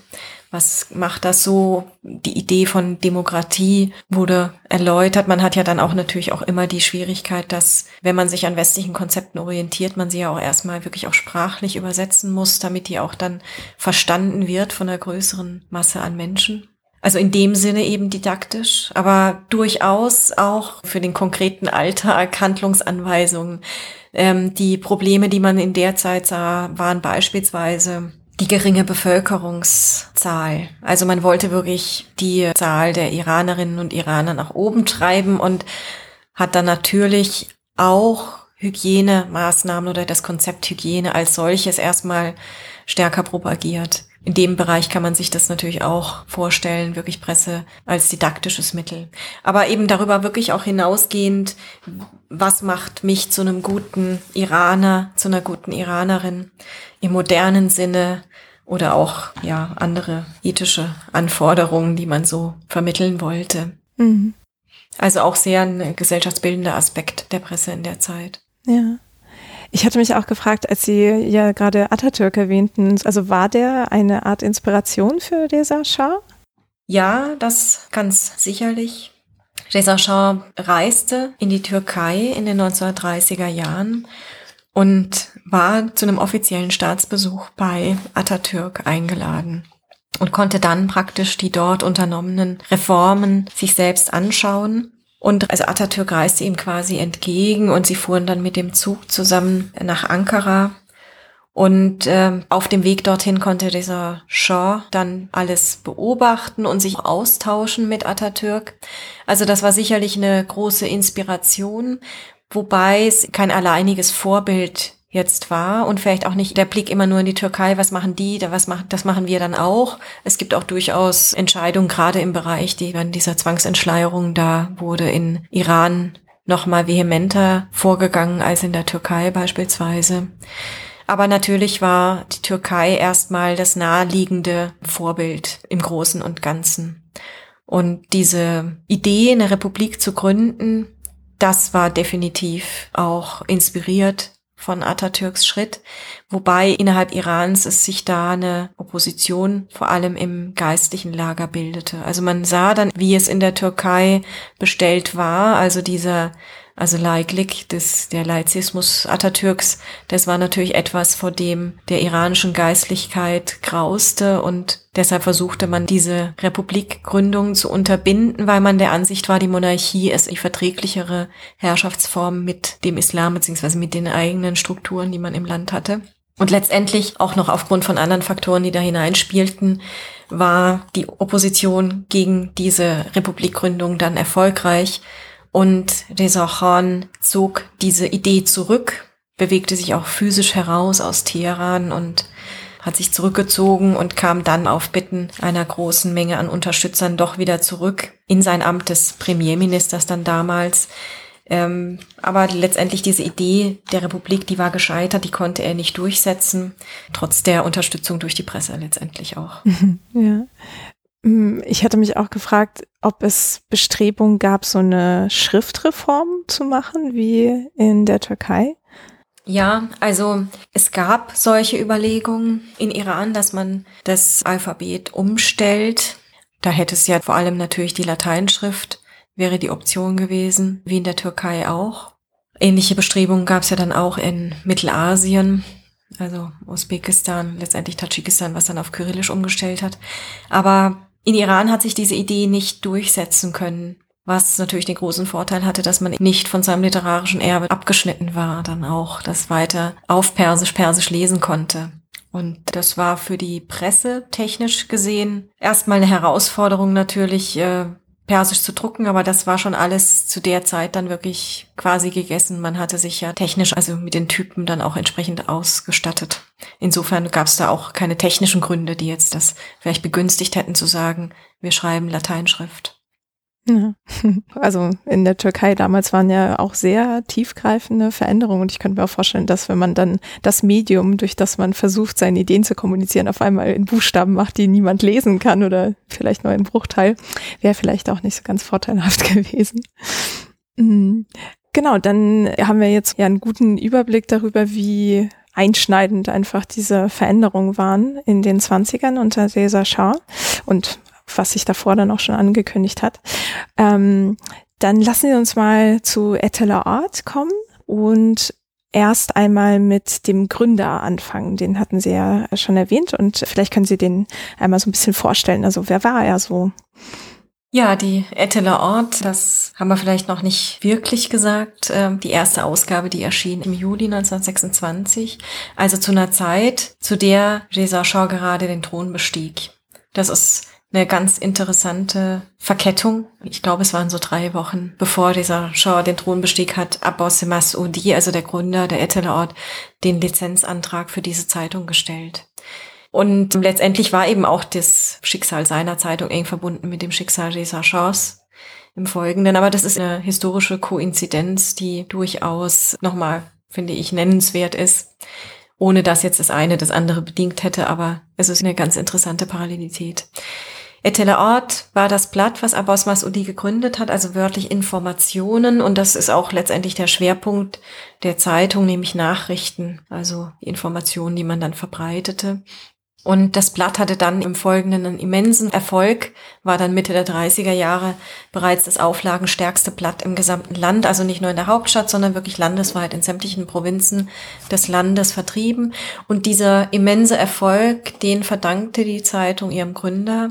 Was macht das so? Die Idee von Demokratie wurde erläutert. Man hat ja dann auch natürlich auch immer die Schwierigkeit, dass wenn man sich an westlichen Konzepten orientiert, man sie ja auch erstmal wirklich auch sprachlich übersetzen muss, damit die auch dann verstanden wird von einer größeren Masse an Menschen. Also in dem Sinne eben didaktisch, aber durchaus auch für den konkreten Alltag Handlungsanweisungen. Ähm, die Probleme, die man in der Zeit sah, waren beispielsweise die geringe Bevölkerungszahl. Also man wollte wirklich die Zahl der Iranerinnen und Iraner nach oben treiben und hat dann natürlich auch Hygienemaßnahmen oder das Konzept Hygiene als solches erstmal stärker propagiert. In dem Bereich kann man sich das natürlich auch vorstellen, wirklich Presse als didaktisches Mittel. Aber eben darüber wirklich auch hinausgehend, was macht mich zu einem guten Iraner, zu einer guten Iranerin im modernen Sinne oder auch, ja, andere ethische Anforderungen, die man so vermitteln wollte. Mhm. Also auch sehr ein gesellschaftsbildender Aspekt der Presse in der Zeit. Ja. Ich hatte mich auch gefragt, als Sie ja gerade Atatürk erwähnten, also war der eine Art Inspiration für Reza Shah? Ja, das ganz sicherlich. Reza Shah reiste in die Türkei in den 1930er Jahren und war zu einem offiziellen Staatsbesuch bei Atatürk eingeladen und konnte dann praktisch die dort unternommenen Reformen sich selbst anschauen und also Atatürk reiste ihm quasi entgegen und sie fuhren dann mit dem Zug zusammen nach Ankara. Und äh, auf dem Weg dorthin konnte dieser Shaw dann alles beobachten und sich austauschen mit Atatürk. Also das war sicherlich eine große Inspiration, wobei es kein alleiniges Vorbild jetzt war und vielleicht auch nicht der Blick immer nur in die Türkei, was machen die, was machen, das machen wir dann auch. Es gibt auch durchaus Entscheidungen, gerade im Bereich die, wenn dieser Zwangsentschleierung, da wurde in Iran noch mal vehementer vorgegangen als in der Türkei beispielsweise. Aber natürlich war die Türkei erstmal das naheliegende Vorbild im Großen und Ganzen. Und diese Idee, eine Republik zu gründen, das war definitiv auch inspiriert von Atatürks Schritt, wobei innerhalb Irans es sich da eine Opposition vor allem im geistlichen Lager bildete. Also man sah dann, wie es in der Türkei bestellt war, also dieser also Laiklik, des, der Laizismus Atatürks, das war natürlich etwas, vor dem der iranischen Geistlichkeit grauste und deshalb versuchte man diese Republikgründung zu unterbinden, weil man der Ansicht war, die Monarchie ist die verträglichere Herrschaftsform mit dem Islam beziehungsweise mit den eigenen Strukturen, die man im Land hatte. Und letztendlich auch noch aufgrund von anderen Faktoren, die da hineinspielten, war die Opposition gegen diese Republikgründung dann erfolgreich und Khan zog diese Idee zurück, bewegte sich auch physisch heraus aus Teheran und hat sich zurückgezogen und kam dann auf Bitten einer großen Menge an Unterstützern doch wieder zurück in sein Amt des Premierministers dann damals. Ähm, aber letztendlich diese Idee der Republik, die war gescheitert, die konnte er nicht durchsetzen, trotz der Unterstützung durch die Presse letztendlich auch. Ja. Hm, ich hatte mich auch gefragt, ob es Bestrebungen gab, so eine Schriftreform zu machen wie in der Türkei. Ja, also es gab solche Überlegungen in Iran, dass man das Alphabet umstellt. Da hätte es ja vor allem natürlich die Lateinschrift wäre die Option gewesen, wie in der Türkei auch. Ähnliche Bestrebungen gab es ja dann auch in Mittelasien, also Usbekistan, letztendlich Tadschikistan, was dann auf Kyrillisch umgestellt hat. Aber in Iran hat sich diese Idee nicht durchsetzen können, was natürlich den großen Vorteil hatte, dass man nicht von seinem literarischen Erbe abgeschnitten war, dann auch das weiter auf Persisch, Persisch lesen konnte. Und das war für die Presse technisch gesehen erstmal eine Herausforderung natürlich, äh, Persisch zu drucken, aber das war schon alles zu der Zeit dann wirklich quasi gegessen. Man hatte sich ja technisch, also mit den Typen dann auch entsprechend ausgestattet. Insofern gab es da auch keine technischen Gründe, die jetzt das vielleicht begünstigt hätten zu sagen, wir schreiben Lateinschrift. Ja. Also in der Türkei damals waren ja auch sehr tiefgreifende Veränderungen und ich könnte mir auch vorstellen, dass wenn man dann das Medium, durch das man versucht, seine Ideen zu kommunizieren, auf einmal in Buchstaben macht, die niemand lesen kann oder vielleicht nur ein Bruchteil, wäre vielleicht auch nicht so ganz vorteilhaft gewesen. Mhm. Genau, dann haben wir jetzt ja einen guten Überblick darüber, wie einschneidend einfach diese Veränderungen waren in den 20ern unter Reza Shah und was sich davor dann auch schon angekündigt hat. Ähm, dann lassen Sie uns mal zu Eteler Art kommen und erst einmal mit dem Gründer anfangen. Den hatten Sie ja schon erwähnt und vielleicht können Sie den einmal so ein bisschen vorstellen. Also wer war er so? Ja, die Etteler Ort, das haben wir vielleicht noch nicht wirklich gesagt. Ähm, die erste Ausgabe, die erschien im Juli 1926, also zu einer Zeit, zu der Reza Shah gerade den Thron bestieg. Das ist eine ganz interessante Verkettung. Ich glaube, es waren so drei Wochen, bevor dieser Shah den Thron bestieg hat, Abbas Masudi, also der Gründer der Eteleort, den Lizenzantrag für diese Zeitung gestellt. Und letztendlich war eben auch das Schicksal seiner Zeitung eng verbunden mit dem Schicksal Reza Shahs im Folgenden. Aber das ist eine historische Koinzidenz, die durchaus nochmal, finde ich, nennenswert ist, ohne dass jetzt das eine das andere bedingt hätte. Aber es ist eine ganz interessante Parallelität. Etele Ort war das Blatt, was Abbas Masudi gegründet hat, also wörtlich Informationen. Und das ist auch letztendlich der Schwerpunkt der Zeitung, nämlich Nachrichten, also Informationen, die man dann verbreitete. Und das Blatt hatte dann im Folgenden einen immensen Erfolg, war dann Mitte der 30er Jahre bereits das auflagenstärkste Blatt im gesamten Land, also nicht nur in der Hauptstadt, sondern wirklich landesweit in sämtlichen Provinzen des Landes vertrieben. Und dieser immense Erfolg, den verdankte die Zeitung ihrem Gründer.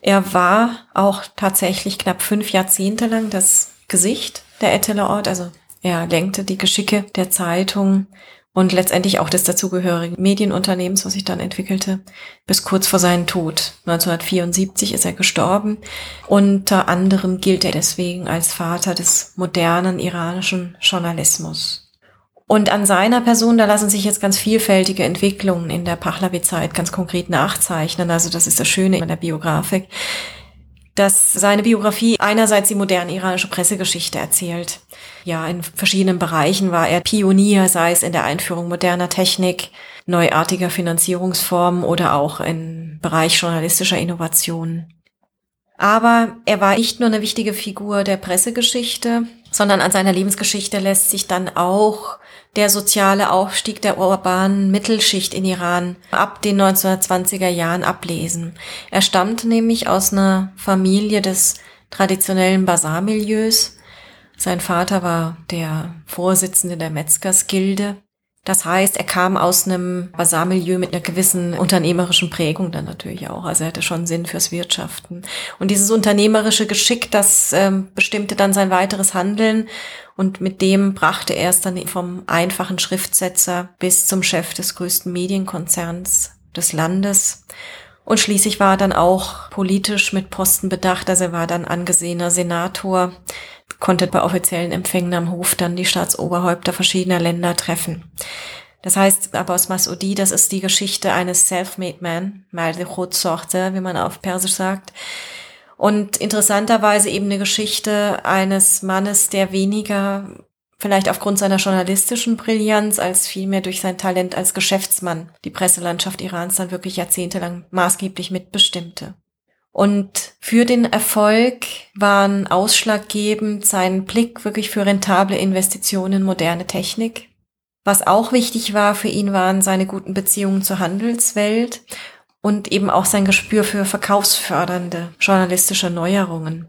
Er war auch tatsächlich knapp fünf Jahrzehnte lang das Gesicht der Etteler Ort, also er lenkte die Geschicke der Zeitung und letztendlich auch des dazugehörigen Medienunternehmens, was sich dann entwickelte, bis kurz vor seinem Tod. 1974 ist er gestorben. Unter anderem gilt er deswegen als Vater des modernen iranischen Journalismus. Und an seiner Person, da lassen sich jetzt ganz vielfältige Entwicklungen in der Pahlavi-Zeit ganz konkret nachzeichnen. Also das ist das Schöne in der Biografik dass seine Biografie einerseits die moderne iranische Pressegeschichte erzählt. Ja, in verschiedenen Bereichen war er Pionier, sei es in der Einführung moderner Technik, neuartiger Finanzierungsformen oder auch im Bereich journalistischer Innovation. Aber er war nicht nur eine wichtige Figur der Pressegeschichte, sondern an seiner Lebensgeschichte lässt sich dann auch der soziale Aufstieg der urbanen Mittelschicht in Iran ab den 1920er Jahren ablesen. Er stammt nämlich aus einer Familie des traditionellen Basarmilieus. Sein Vater war der Vorsitzende der Metzgersgilde das heißt, er kam aus einem Basarmilieu mit einer gewissen unternehmerischen Prägung dann natürlich auch. Also er hatte schon Sinn fürs Wirtschaften. Und dieses unternehmerische Geschick, das ähm, bestimmte dann sein weiteres Handeln. Und mit dem brachte er es dann vom einfachen Schriftsetzer bis zum Chef des größten Medienkonzerns des Landes. Und schließlich war er dann auch politisch mit Posten bedacht. Also er war dann angesehener Senator konnte bei offiziellen Empfängen am Hof dann die Staatsoberhäupter verschiedener Länder treffen. Das heißt, Abbas Masudi, das ist die Geschichte eines Self-Made Man, Sorte, wie man auf Persisch sagt. Und interessanterweise eben eine Geschichte eines Mannes, der weniger vielleicht aufgrund seiner journalistischen Brillanz als vielmehr durch sein Talent als Geschäftsmann die Presselandschaft Irans dann wirklich jahrzehntelang maßgeblich mitbestimmte. Und für den Erfolg waren ausschlaggebend sein Blick wirklich für rentable Investitionen in moderne Technik. Was auch wichtig war für ihn, waren seine guten Beziehungen zur Handelswelt und eben auch sein Gespür für verkaufsfördernde journalistische Neuerungen.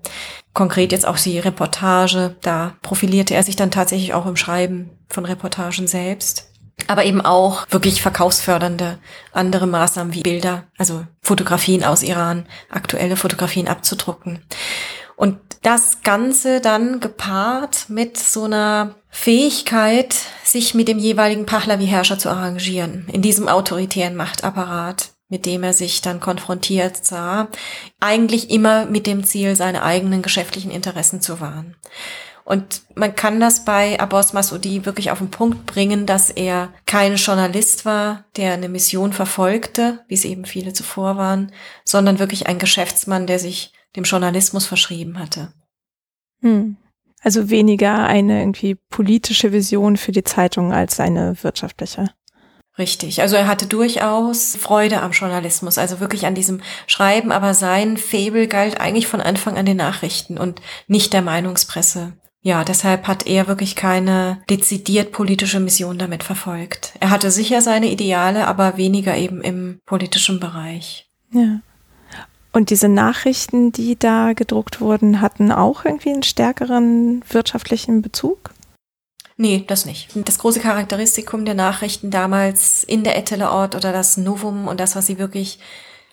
Konkret jetzt auch die Reportage, da profilierte er sich dann tatsächlich auch im Schreiben von Reportagen selbst aber eben auch wirklich verkaufsfördernde andere Maßnahmen wie Bilder, also Fotografien aus Iran, aktuelle Fotografien abzudrucken. Und das Ganze dann gepaart mit so einer Fähigkeit, sich mit dem jeweiligen Pahlavi-Herrscher zu arrangieren, in diesem autoritären Machtapparat, mit dem er sich dann konfrontiert sah, eigentlich immer mit dem Ziel, seine eigenen geschäftlichen Interessen zu wahren. Und man kann das bei Abbas Masudi wirklich auf den Punkt bringen, dass er kein Journalist war, der eine Mission verfolgte, wie es eben viele zuvor waren, sondern wirklich ein Geschäftsmann, der sich dem Journalismus verschrieben hatte. Hm. Also weniger eine irgendwie politische Vision für die Zeitung als eine wirtschaftliche. Richtig. Also er hatte durchaus Freude am Journalismus, also wirklich an diesem Schreiben, aber sein Febel galt eigentlich von Anfang an den Nachrichten und nicht der Meinungspresse. Ja, deshalb hat er wirklich keine dezidiert politische Mission damit verfolgt. Er hatte sicher seine Ideale, aber weniger eben im politischen Bereich. Ja. Und diese Nachrichten, die da gedruckt wurden, hatten auch irgendwie einen stärkeren wirtschaftlichen Bezug? Nee, das nicht. Das große Charakteristikum der Nachrichten damals in der Ettele Ort oder das Novum und das, was sie wirklich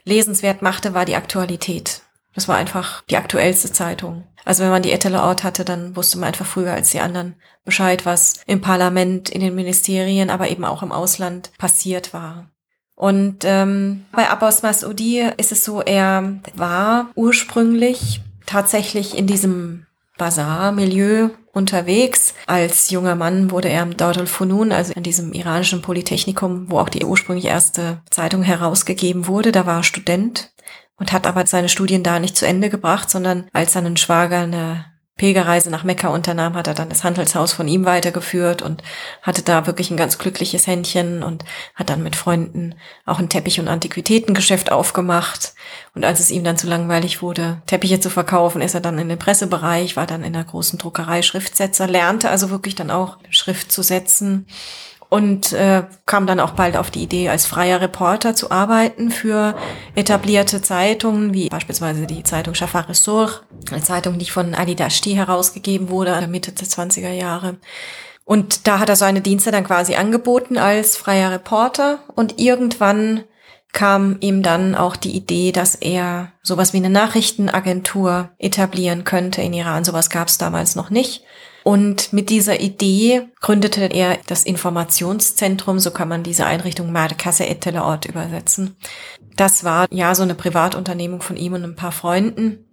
lesenswert machte, war die Aktualität. Das war einfach die aktuellste Zeitung. Also wenn man die Ettele Ort hatte, dann wusste man einfach früher als die anderen Bescheid, was im Parlament, in den Ministerien, aber eben auch im Ausland passiert war. Und ähm, bei Abbas Masudi ist es so, er war ursprünglich tatsächlich in diesem Bazar-Milieu unterwegs. Als junger Mann wurde er am Darul Funun, also an diesem iranischen Polytechnikum, wo auch die ursprünglich erste Zeitung herausgegeben wurde. Da war er Student und hat aber seine Studien da nicht zu Ende gebracht, sondern als seinen Schwager eine Pilgerreise nach Mekka unternahm, hat er dann das Handelshaus von ihm weitergeführt und hatte da wirklich ein ganz glückliches Händchen und hat dann mit Freunden auch ein Teppich- und Antiquitätengeschäft aufgemacht. Und als es ihm dann zu langweilig wurde, Teppiche zu verkaufen, ist er dann in den Pressebereich, war dann in der großen Druckerei Schriftsetzer, lernte also wirklich dann auch Schrift zu setzen und äh, kam dann auch bald auf die Idee, als freier Reporter zu arbeiten für etablierte Zeitungen, wie beispielsweise die Zeitung Shafar Sur, eine Zeitung, die von Ali Dashti herausgegeben wurde, Mitte der 20er Jahre. Und da hat er seine Dienste dann quasi angeboten als freier Reporter und irgendwann kam ihm dann auch die Idee, dass er sowas wie eine Nachrichtenagentur etablieren könnte in Iran. Sowas gab es damals noch nicht. Und mit dieser Idee gründete er das Informationszentrum, so kann man diese Einrichtung Markasse et Teleort übersetzen. Das war ja so eine Privatunternehmung von ihm und ein paar Freunden.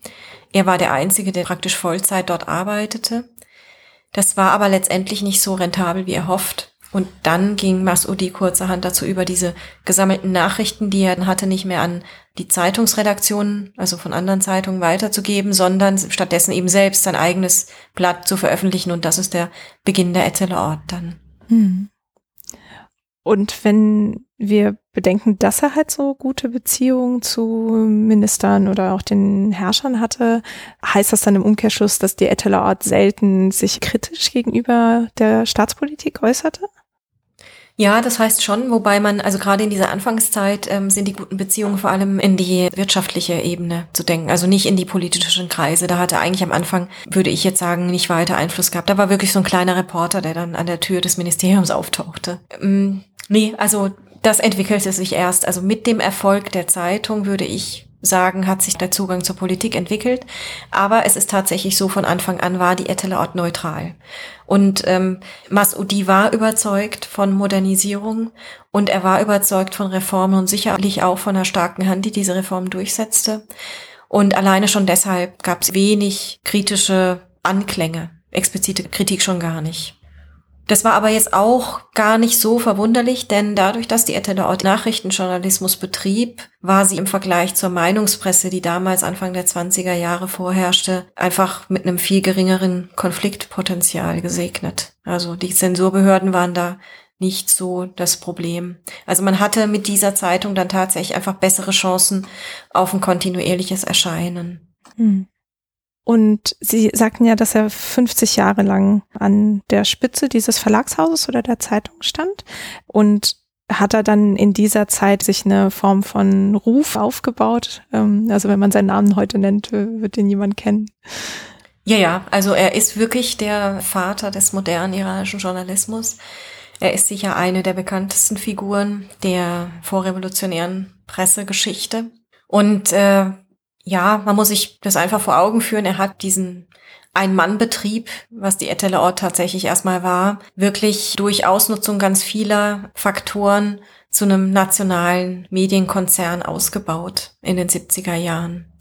Er war der Einzige, der praktisch Vollzeit dort arbeitete. Das war aber letztendlich nicht so rentabel, wie er hofft. Und dann ging Masudi kurzerhand dazu über, diese gesammelten Nachrichten, die er hatte, nicht mehr an die Zeitungsredaktionen, also von anderen Zeitungen weiterzugeben, sondern stattdessen eben selbst sein eigenes Blatt zu veröffentlichen. Und das ist der Beginn der Ort dann. Hm. Und wenn wir bedenken, dass er halt so gute Beziehungen zu Ministern oder auch den Herrschern hatte, heißt das dann im Umkehrschluss, dass die Ort selten sich kritisch gegenüber der Staatspolitik äußerte? Ja, das heißt schon, wobei man, also gerade in dieser Anfangszeit ähm, sind die guten Beziehungen vor allem in die wirtschaftliche Ebene zu denken, also nicht in die politischen Kreise. Da hatte eigentlich am Anfang, würde ich jetzt sagen, nicht weiter Einfluss gehabt. Da war wirklich so ein kleiner Reporter, der dann an der Tür des Ministeriums auftauchte. Ähm, nee, also das entwickelte sich erst. Also mit dem Erfolg der Zeitung würde ich sagen, hat sich der Zugang zur Politik entwickelt. Aber es ist tatsächlich so, von Anfang an war die Ort neutral. Und ähm, Masudi war überzeugt von Modernisierung und er war überzeugt von Reformen und sicherlich auch von einer starken Hand, die diese Reformen durchsetzte. Und alleine schon deshalb gab es wenig kritische Anklänge, explizite Kritik schon gar nicht. Das war aber jetzt auch gar nicht so verwunderlich, denn dadurch, dass die Ort Nachrichtenjournalismus betrieb, war sie im Vergleich zur Meinungspresse, die damals Anfang der 20er Jahre vorherrschte, einfach mit einem viel geringeren Konfliktpotenzial gesegnet. Also die Zensurbehörden waren da nicht so das Problem. Also man hatte mit dieser Zeitung dann tatsächlich einfach bessere Chancen auf ein kontinuierliches Erscheinen. Hm. Und Sie sagten ja, dass er 50 Jahre lang an der Spitze dieses Verlagshauses oder der Zeitung stand. Und hat er dann in dieser Zeit sich eine Form von Ruf aufgebaut? Ähm, also wenn man seinen Namen heute nennt, wird ihn jemand kennen. Ja, ja, also er ist wirklich der Vater des modernen iranischen Journalismus. Er ist sicher eine der bekanntesten Figuren der vorrevolutionären Pressegeschichte. Und äh, ja, man muss sich das einfach vor Augen führen. Er hat diesen ein-Mann-Betrieb, was die Ettele Ort tatsächlich erstmal war, wirklich durch Ausnutzung ganz vieler Faktoren zu einem nationalen Medienkonzern ausgebaut in den 70er Jahren.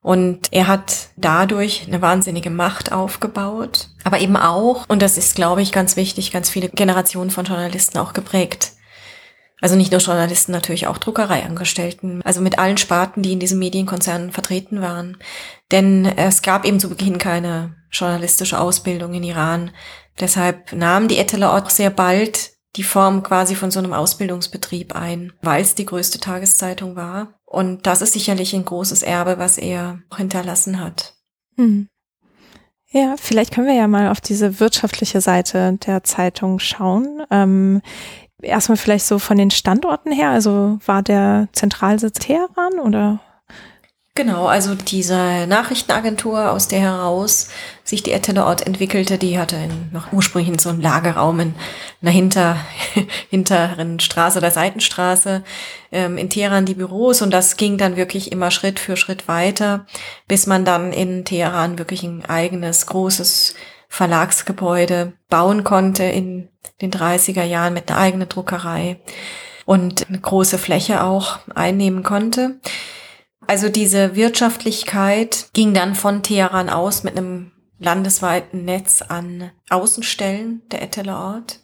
Und er hat dadurch eine wahnsinnige Macht aufgebaut, aber eben auch, und das ist, glaube ich, ganz wichtig, ganz viele Generationen von Journalisten auch geprägt. Also nicht nur Journalisten, natürlich auch Druckereiangestellten. Also mit allen Sparten, die in diesem Medienkonzern vertreten waren. Denn es gab eben zu Beginn keine journalistische Ausbildung in Iran. Deshalb nahm die Etele auch sehr bald die Form quasi von so einem Ausbildungsbetrieb ein, weil es die größte Tageszeitung war. Und das ist sicherlich ein großes Erbe, was er hinterlassen hat. Hm. Ja, vielleicht können wir ja mal auf diese wirtschaftliche Seite der Zeitung schauen. Ähm, erstmal vielleicht so von den Standorten her, also war der Zentralsitz Teheran oder? Genau, also diese Nachrichtenagentur, aus der heraus sich die Ort entwickelte, die hatte in, noch ursprünglich so einen Lagerraum in einer hinter, hinteren Straße oder Seitenstraße ähm, in Teheran die Büros und das ging dann wirklich immer Schritt für Schritt weiter, bis man dann in Teheran wirklich ein eigenes großes Verlagsgebäude bauen konnte in den 30er Jahren mit einer eigenen Druckerei und eine große Fläche auch einnehmen konnte. Also diese Wirtschaftlichkeit ging dann von Teheran aus mit einem landesweiten Netz an Außenstellen der Etteler Ort.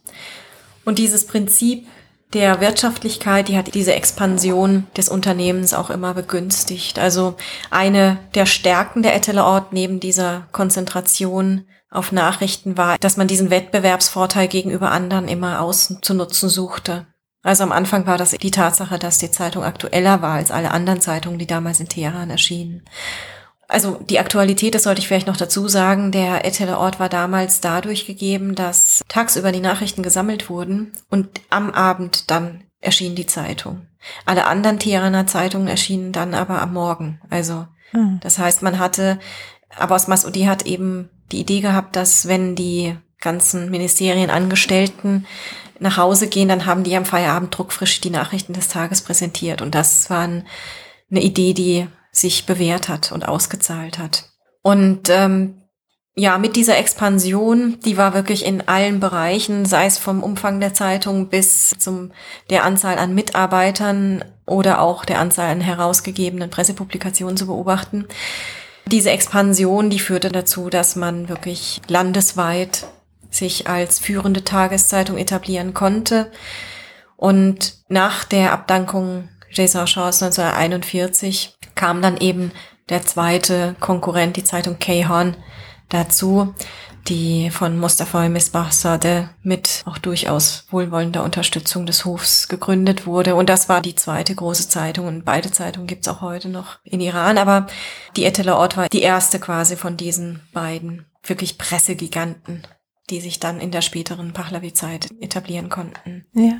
Und dieses Prinzip der Wirtschaftlichkeit, die hat diese Expansion des Unternehmens auch immer begünstigt. Also eine der Stärken der Etteler Ort neben dieser Konzentration auf Nachrichten war, dass man diesen Wettbewerbsvorteil gegenüber anderen immer außen zu nutzen suchte. Also am Anfang war das die Tatsache, dass die Zeitung aktueller war als alle anderen Zeitungen, die damals in Teheran erschienen. Also die Aktualität, das sollte ich vielleicht noch dazu sagen, der Etteler Ort war damals dadurch gegeben, dass tagsüber die Nachrichten gesammelt wurden und am Abend dann erschien die Zeitung. Alle anderen Teheraner Zeitungen erschienen dann aber am Morgen. Also mhm. das heißt, man hatte, Abbas Masudi hat eben die Idee gehabt, dass wenn die ganzen Ministerienangestellten nach Hause gehen, dann haben die am Feierabend druckfrisch die Nachrichten des Tages präsentiert. Und das war eine Idee, die sich bewährt hat und ausgezahlt hat. Und ähm, ja, mit dieser Expansion, die war wirklich in allen Bereichen, sei es vom Umfang der Zeitung bis zum der Anzahl an Mitarbeitern oder auch der Anzahl an herausgegebenen Pressepublikationen zu beobachten. Diese Expansion, die führte dazu, dass man wirklich landesweit sich als führende Tageszeitung etablieren konnte. Und nach der Abdankung Jason Shaws 1941 kam dann eben der zweite Konkurrent, die Zeitung Kayhorn, dazu, die von Mustafa Misbahzadeh mit auch durchaus wohlwollender Unterstützung des Hofs gegründet wurde. Und das war die zweite große Zeitung. Und beide Zeitungen gibt's auch heute noch in Iran. Aber die Eteler Ort war die erste quasi von diesen beiden wirklich Pressegiganten, die sich dann in der späteren Pahlavi-Zeit etablieren konnten. Ja.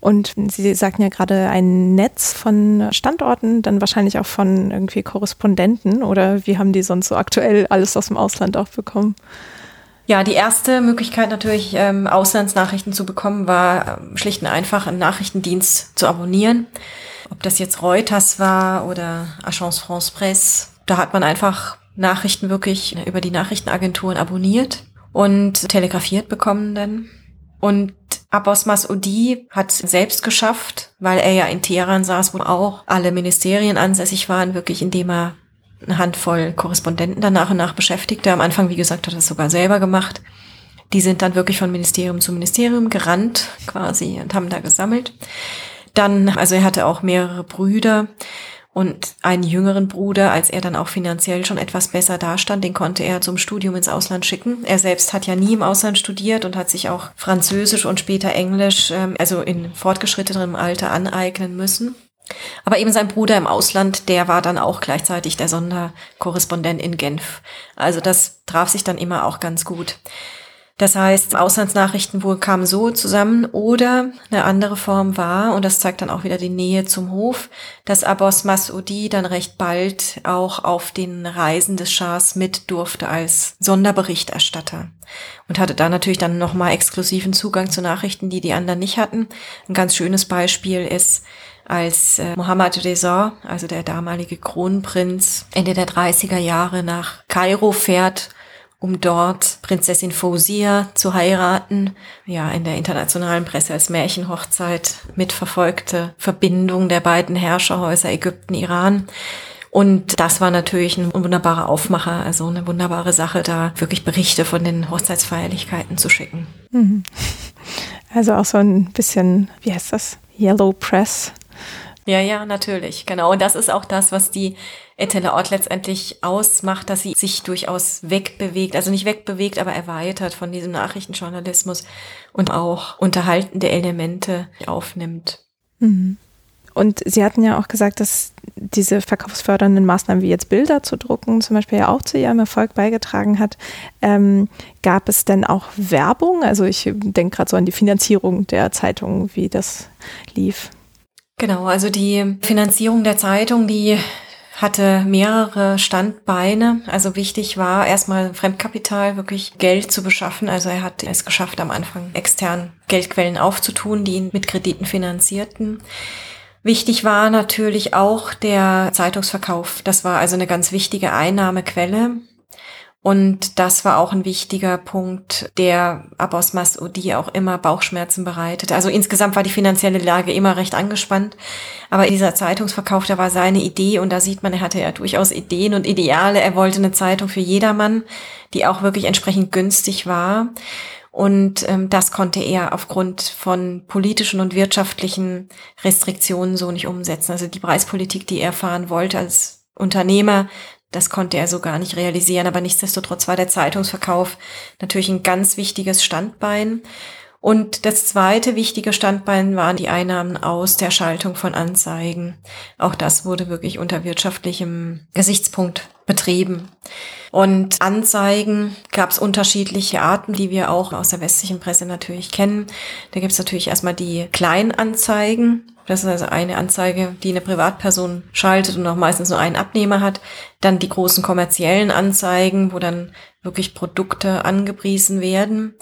Und Sie sagten ja gerade ein Netz von Standorten, dann wahrscheinlich auch von irgendwie Korrespondenten oder wie haben die sonst so aktuell alles aus dem Ausland auch bekommen? Ja, die erste Möglichkeit natürlich, ähm, Auslandsnachrichten zu bekommen, war ähm, schlicht und einfach einen Nachrichtendienst zu abonnieren. Ob das jetzt Reuters war oder Agence France Presse, da hat man einfach Nachrichten wirklich über die Nachrichtenagenturen abonniert und telegrafiert bekommen dann. Und Abbas Masudi hat selbst geschafft, weil er ja in Teheran saß, wo auch alle Ministerien ansässig waren, wirklich indem er eine Handvoll Korrespondenten dann nach und nach beschäftigte. Am Anfang, wie gesagt, hat er das sogar selber gemacht. Die sind dann wirklich von Ministerium zu Ministerium gerannt quasi und haben da gesammelt. Dann, also er hatte auch mehrere Brüder und einen jüngeren Bruder, als er dann auch finanziell schon etwas besser dastand, den konnte er zum Studium ins Ausland schicken. Er selbst hat ja nie im Ausland studiert und hat sich auch Französisch und später Englisch, ähm, also in fortgeschrittenem Alter aneignen müssen. Aber eben sein Bruder im Ausland, der war dann auch gleichzeitig der Sonderkorrespondent in Genf. Also das traf sich dann immer auch ganz gut. Das heißt, Auslandsnachrichten wohl kamen so zusammen oder eine andere Form war, und das zeigt dann auch wieder die Nähe zum Hof, dass Abbas Masudi dann recht bald auch auf den Reisen des Schahs mit durfte als Sonderberichterstatter und hatte da natürlich dann nochmal exklusiven Zugang zu Nachrichten, die die anderen nicht hatten. Ein ganz schönes Beispiel ist, als äh, Mohammad Reza, also der damalige Kronprinz, Ende der 30er Jahre nach Kairo fährt um dort Prinzessin Fausia zu heiraten. Ja, in der internationalen Presse als Märchenhochzeit mitverfolgte Verbindung der beiden Herrscherhäuser Ägypten, Iran. Und das war natürlich ein wunderbarer Aufmacher, also eine wunderbare Sache, da wirklich Berichte von den Hochzeitsfeierlichkeiten zu schicken. Mhm. Also auch so ein bisschen, wie heißt das? Yellow Press. Ja, ja, natürlich, genau. Und das ist auch das, was die Etele Ort letztendlich ausmacht, dass sie sich durchaus wegbewegt, also nicht wegbewegt, aber erweitert von diesem Nachrichtenjournalismus und auch unterhaltende Elemente aufnimmt. Mhm. Und Sie hatten ja auch gesagt, dass diese verkaufsfördernden Maßnahmen wie jetzt Bilder zu drucken zum Beispiel ja auch zu Ihrem Erfolg beigetragen hat. Ähm, gab es denn auch Werbung? Also ich denke gerade so an die Finanzierung der Zeitung, wie das lief. Genau, also die Finanzierung der Zeitung, die hatte mehrere Standbeine. Also wichtig war erstmal Fremdkapital, wirklich Geld zu beschaffen. Also er hat es geschafft, am Anfang extern Geldquellen aufzutun, die ihn mit Krediten finanzierten. Wichtig war natürlich auch der Zeitungsverkauf. Das war also eine ganz wichtige Einnahmequelle. Und das war auch ein wichtiger Punkt, der Abbas Masudi auch immer Bauchschmerzen bereitet. Also insgesamt war die finanzielle Lage immer recht angespannt. Aber dieser Zeitungsverkauf, da war seine Idee und da sieht man, er hatte ja durchaus Ideen und Ideale. Er wollte eine Zeitung für jedermann, die auch wirklich entsprechend günstig war. Und ähm, das konnte er aufgrund von politischen und wirtschaftlichen Restriktionen so nicht umsetzen. Also die Preispolitik, die er fahren wollte als Unternehmer, das konnte er so gar nicht realisieren, aber nichtsdestotrotz war der Zeitungsverkauf natürlich ein ganz wichtiges Standbein. Und das zweite wichtige Standbein waren die Einnahmen aus der Schaltung von Anzeigen. Auch das wurde wirklich unter wirtschaftlichem Gesichtspunkt betrieben. Und Anzeigen gab es unterschiedliche Arten, die wir auch aus der westlichen Presse natürlich kennen. Da gibt es natürlich erstmal die Kleinanzeigen. Das ist also eine Anzeige, die eine Privatperson schaltet und auch meistens nur einen Abnehmer hat. Dann die großen kommerziellen Anzeigen, wo dann wirklich Produkte angepriesen werden.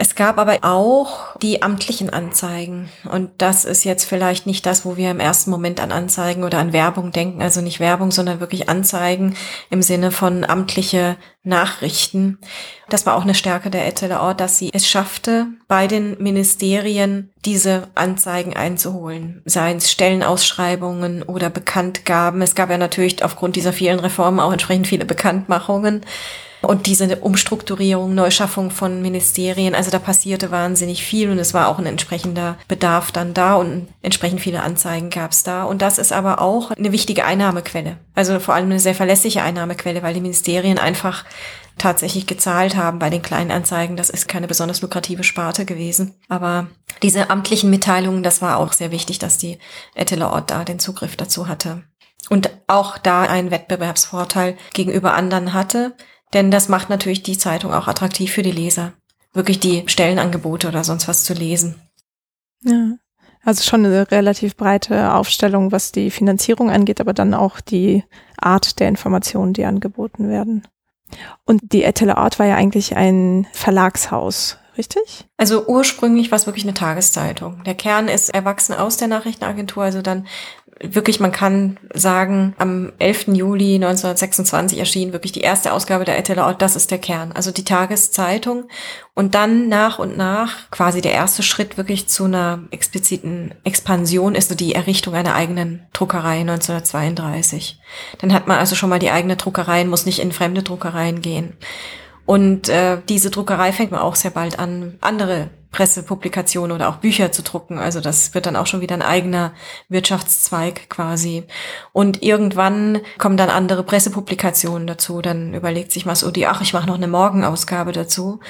Es gab aber auch die amtlichen Anzeigen. Und das ist jetzt vielleicht nicht das, wo wir im ersten Moment an Anzeigen oder an Werbung denken. Also nicht Werbung, sondern wirklich Anzeigen im Sinne von amtliche Nachrichten. Das war auch eine Stärke der Eteler dass sie es schaffte, bei den Ministerien diese Anzeigen einzuholen. Seien es Stellenausschreibungen oder Bekanntgaben. Es gab ja natürlich aufgrund dieser vielen Reformen auch entsprechend viele Bekanntmachungen. Und diese Umstrukturierung, Neuschaffung von Ministerien, also da passierte wahnsinnig viel und es war auch ein entsprechender Bedarf dann da und entsprechend viele Anzeigen gab es da. Und das ist aber auch eine wichtige Einnahmequelle. Also vor allem eine sehr verlässliche Einnahmequelle, weil die Ministerien einfach tatsächlich gezahlt haben bei den kleinen Anzeigen. Das ist keine besonders lukrative Sparte gewesen. Aber diese amtlichen Mitteilungen, das war auch sehr wichtig, dass die Etteler Ort da den Zugriff dazu hatte. Und auch da einen Wettbewerbsvorteil gegenüber anderen hatte, denn das macht natürlich die Zeitung auch attraktiv für die Leser, wirklich die Stellenangebote oder sonst was zu lesen. Ja, also schon eine relativ breite Aufstellung, was die Finanzierung angeht, aber dann auch die Art der Informationen, die angeboten werden. Und die Ettele Ort war ja eigentlich ein Verlagshaus, richtig? Also ursprünglich war es wirklich eine Tageszeitung. Der Kern ist erwachsen aus der Nachrichtenagentur, also dann wirklich, man kann sagen, am 11. Juli 1926 erschien wirklich die erste Ausgabe der Eteler Ort, das ist der Kern, also die Tageszeitung. Und dann nach und nach, quasi der erste Schritt wirklich zu einer expliziten Expansion ist so die Errichtung einer eigenen Druckerei 1932. Dann hat man also schon mal die eigene Druckerei, muss nicht in fremde Druckereien gehen. Und äh, diese Druckerei fängt man auch sehr bald an, andere Pressepublikationen oder auch Bücher zu drucken. Also das wird dann auch schon wieder ein eigener Wirtschaftszweig quasi. Und irgendwann kommen dann andere Pressepublikationen dazu. Dann überlegt sich Masudi, ach, ich mache noch eine Morgenausgabe dazu.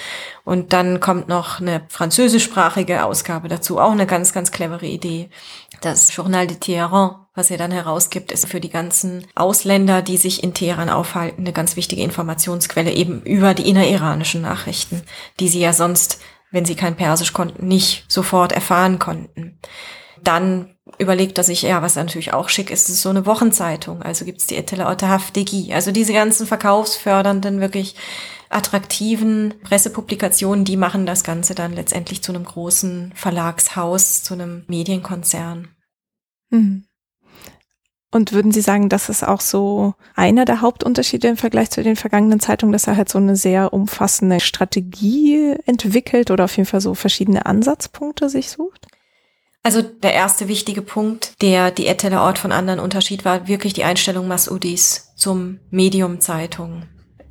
Und dann kommt noch eine französischsprachige Ausgabe dazu. Auch eine ganz, ganz clevere Idee. Das Journal de Téhéran, was er dann herausgibt, ist für die ganzen Ausländer, die sich in Teheran aufhalten, eine ganz wichtige Informationsquelle eben über die inneriranischen Nachrichten, die sie ja sonst wenn sie kein Persisch konnten, nicht sofort erfahren konnten. Dann überlegt er sich, ja, was natürlich auch schick ist, ist so eine Wochenzeitung. Also gibt's die Etele Haftegi. Also diese ganzen verkaufsfördernden, wirklich attraktiven Pressepublikationen, die machen das Ganze dann letztendlich zu einem großen Verlagshaus, zu einem Medienkonzern. Mhm. Und würden Sie sagen, das ist auch so einer der Hauptunterschiede im Vergleich zu den vergangenen Zeitungen, dass er halt so eine sehr umfassende Strategie entwickelt oder auf jeden Fall so verschiedene Ansatzpunkte sich sucht? Also der erste wichtige Punkt, der die Etteler Ort von anderen Unterschied war, wirklich die Einstellung Masudis zum Medium Zeitung.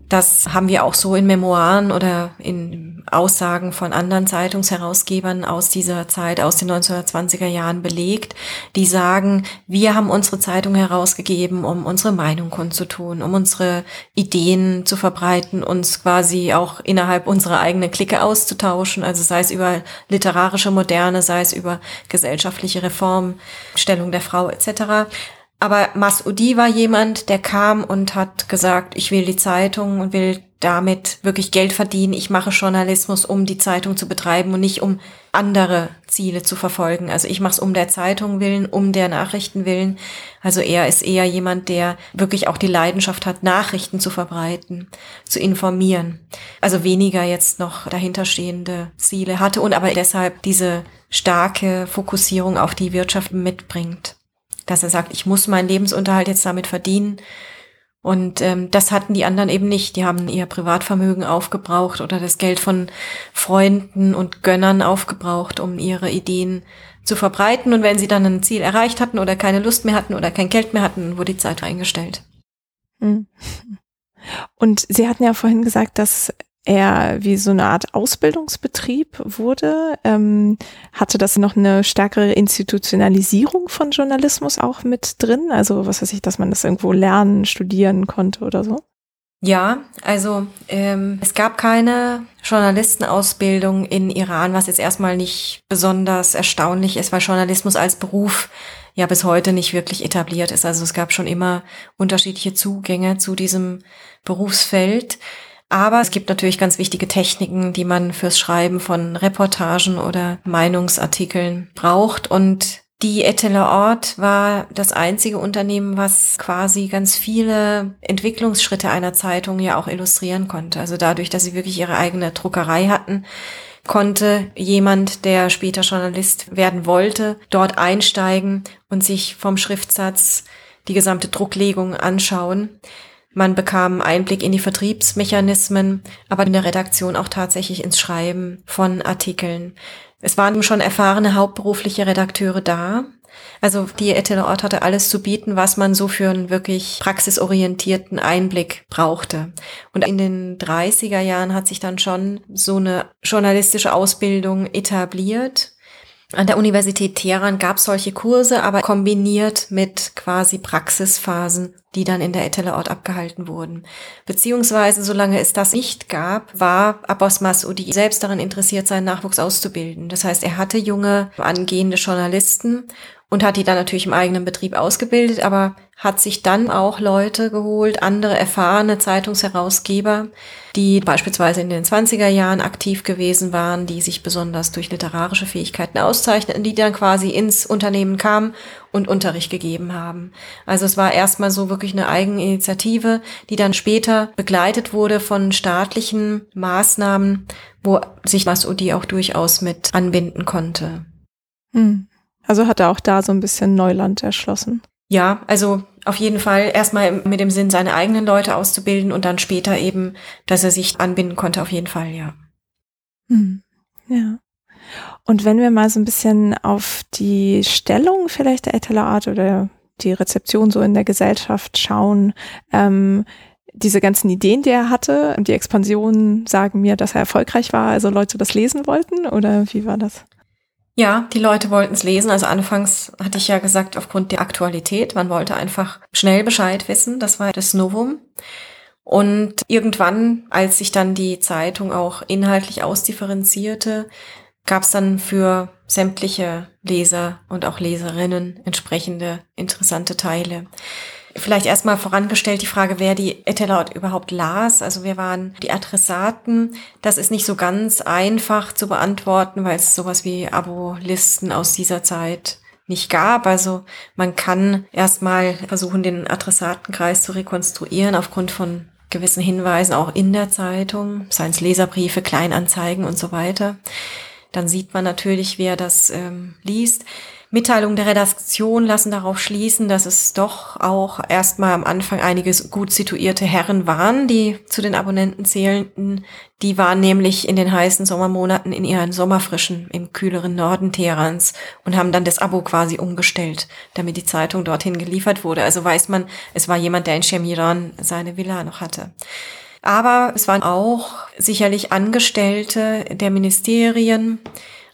Das haben wir auch so in Memoiren oder in Aussagen von anderen Zeitungsherausgebern aus dieser Zeit, aus den 1920er Jahren belegt, die sagen, wir haben unsere Zeitung herausgegeben, um unsere Meinung kundzutun, um unsere Ideen zu verbreiten, uns quasi auch innerhalb unserer eigenen Clique auszutauschen, also sei es über literarische Moderne, sei es über gesellschaftliche Reform, Stellung der Frau etc. Aber Masudi war jemand, der kam und hat gesagt, ich will die Zeitung und will damit wirklich Geld verdienen. Ich mache Journalismus, um die Zeitung zu betreiben und nicht um andere Ziele zu verfolgen. Also ich mache es um der Zeitung willen, um der Nachrichten willen. Also er ist eher jemand, der wirklich auch die Leidenschaft hat, Nachrichten zu verbreiten, zu informieren. Also weniger jetzt noch dahinterstehende Ziele hatte und aber deshalb diese starke Fokussierung auf die Wirtschaft mitbringt dass er sagt, ich muss meinen Lebensunterhalt jetzt damit verdienen Und ähm, das hatten die anderen eben nicht. Die haben ihr Privatvermögen aufgebraucht oder das Geld von Freunden und Gönnern aufgebraucht, um ihre Ideen zu verbreiten. Und wenn sie dann ein Ziel erreicht hatten oder keine Lust mehr hatten oder kein Geld mehr hatten, wurde die Zeit eingestellt. Hm. Und Sie hatten ja vorhin gesagt, dass er wie so eine Art Ausbildungsbetrieb wurde. Ähm, hatte das noch eine stärkere Institutionalisierung von Journalismus auch mit drin? Also was weiß ich, dass man das irgendwo lernen, studieren konnte oder so? Ja, also ähm, es gab keine Journalistenausbildung in Iran, was jetzt erstmal nicht besonders erstaunlich ist, weil Journalismus als Beruf ja bis heute nicht wirklich etabliert ist. Also es gab schon immer unterschiedliche Zugänge zu diesem Berufsfeld. Aber es gibt natürlich ganz wichtige Techniken, die man fürs Schreiben von Reportagen oder Meinungsartikeln braucht. Und die Etteler Ort war das einzige Unternehmen, was quasi ganz viele Entwicklungsschritte einer Zeitung ja auch illustrieren konnte. Also dadurch, dass sie wirklich ihre eigene Druckerei hatten, konnte jemand, der später Journalist werden wollte, dort einsteigen und sich vom Schriftsatz die gesamte Drucklegung anschauen. Man bekam Einblick in die Vertriebsmechanismen, aber in der Redaktion auch tatsächlich ins Schreiben von Artikeln. Es waren schon erfahrene hauptberufliche Redakteure da. Also die Ettele Ort hatte alles zu bieten, was man so für einen wirklich praxisorientierten Einblick brauchte. Und in den 30er Jahren hat sich dann schon so eine journalistische Ausbildung etabliert. An der Universität Teheran gab es solche Kurse, aber kombiniert mit quasi Praxisphasen, die dann in der Etele-Ort abgehalten wurden. Beziehungsweise, solange es das nicht gab, war Abbas Masudi selbst daran interessiert, seinen Nachwuchs auszubilden. Das heißt, er hatte junge, angehende Journalisten und hat die dann natürlich im eigenen Betrieb ausgebildet, aber hat sich dann auch Leute geholt, andere erfahrene Zeitungsherausgeber, die beispielsweise in den 20er Jahren aktiv gewesen waren, die sich besonders durch literarische Fähigkeiten auszeichneten, die dann quasi ins Unternehmen kamen und Unterricht gegeben haben. Also es war erstmal so wirklich eine Eigeninitiative, die dann später begleitet wurde von staatlichen Maßnahmen, wo sich Masudi auch durchaus mit anbinden konnte. Hm. Also hat er auch da so ein bisschen Neuland erschlossen. Ja, also auf jeden Fall erstmal mit dem Sinn, seine eigenen Leute auszubilden und dann später eben, dass er sich anbinden konnte, auf jeden Fall, ja. Hm. Ja. Und wenn wir mal so ein bisschen auf die Stellung vielleicht der Eteler Art oder die Rezeption so in der Gesellschaft schauen, ähm, diese ganzen Ideen, die er hatte die Expansion sagen mir, dass er erfolgreich war, also Leute das lesen wollten oder wie war das? Ja, die Leute wollten es lesen. Also anfangs hatte ich ja gesagt, aufgrund der Aktualität, man wollte einfach schnell Bescheid wissen. Das war das Novum. Und irgendwann, als sich dann die Zeitung auch inhaltlich ausdifferenzierte, gab es dann für sämtliche Leser und auch Leserinnen entsprechende interessante Teile. Vielleicht erstmal vorangestellt die Frage, wer die Etelaut überhaupt las. Also wir waren die Adressaten. Das ist nicht so ganz einfach zu beantworten, weil es sowas wie Abo-Listen aus dieser Zeit nicht gab. Also man kann erstmal versuchen, den Adressatenkreis zu rekonstruieren aufgrund von gewissen Hinweisen auch in der Zeitung, seien es Leserbriefe, Kleinanzeigen und so weiter. Dann sieht man natürlich, wer das ähm, liest. Mitteilungen der Redaktion lassen darauf schließen, dass es doch auch erstmal am Anfang einige gut situierte Herren waren, die zu den Abonnenten zählten. Die waren nämlich in den heißen Sommermonaten in ihren Sommerfrischen im kühleren Norden Teherans und haben dann das Abo quasi umgestellt, damit die Zeitung dorthin geliefert wurde. Also weiß man, es war jemand, der in Shemiran seine Villa noch hatte. Aber es waren auch sicherlich Angestellte der Ministerien,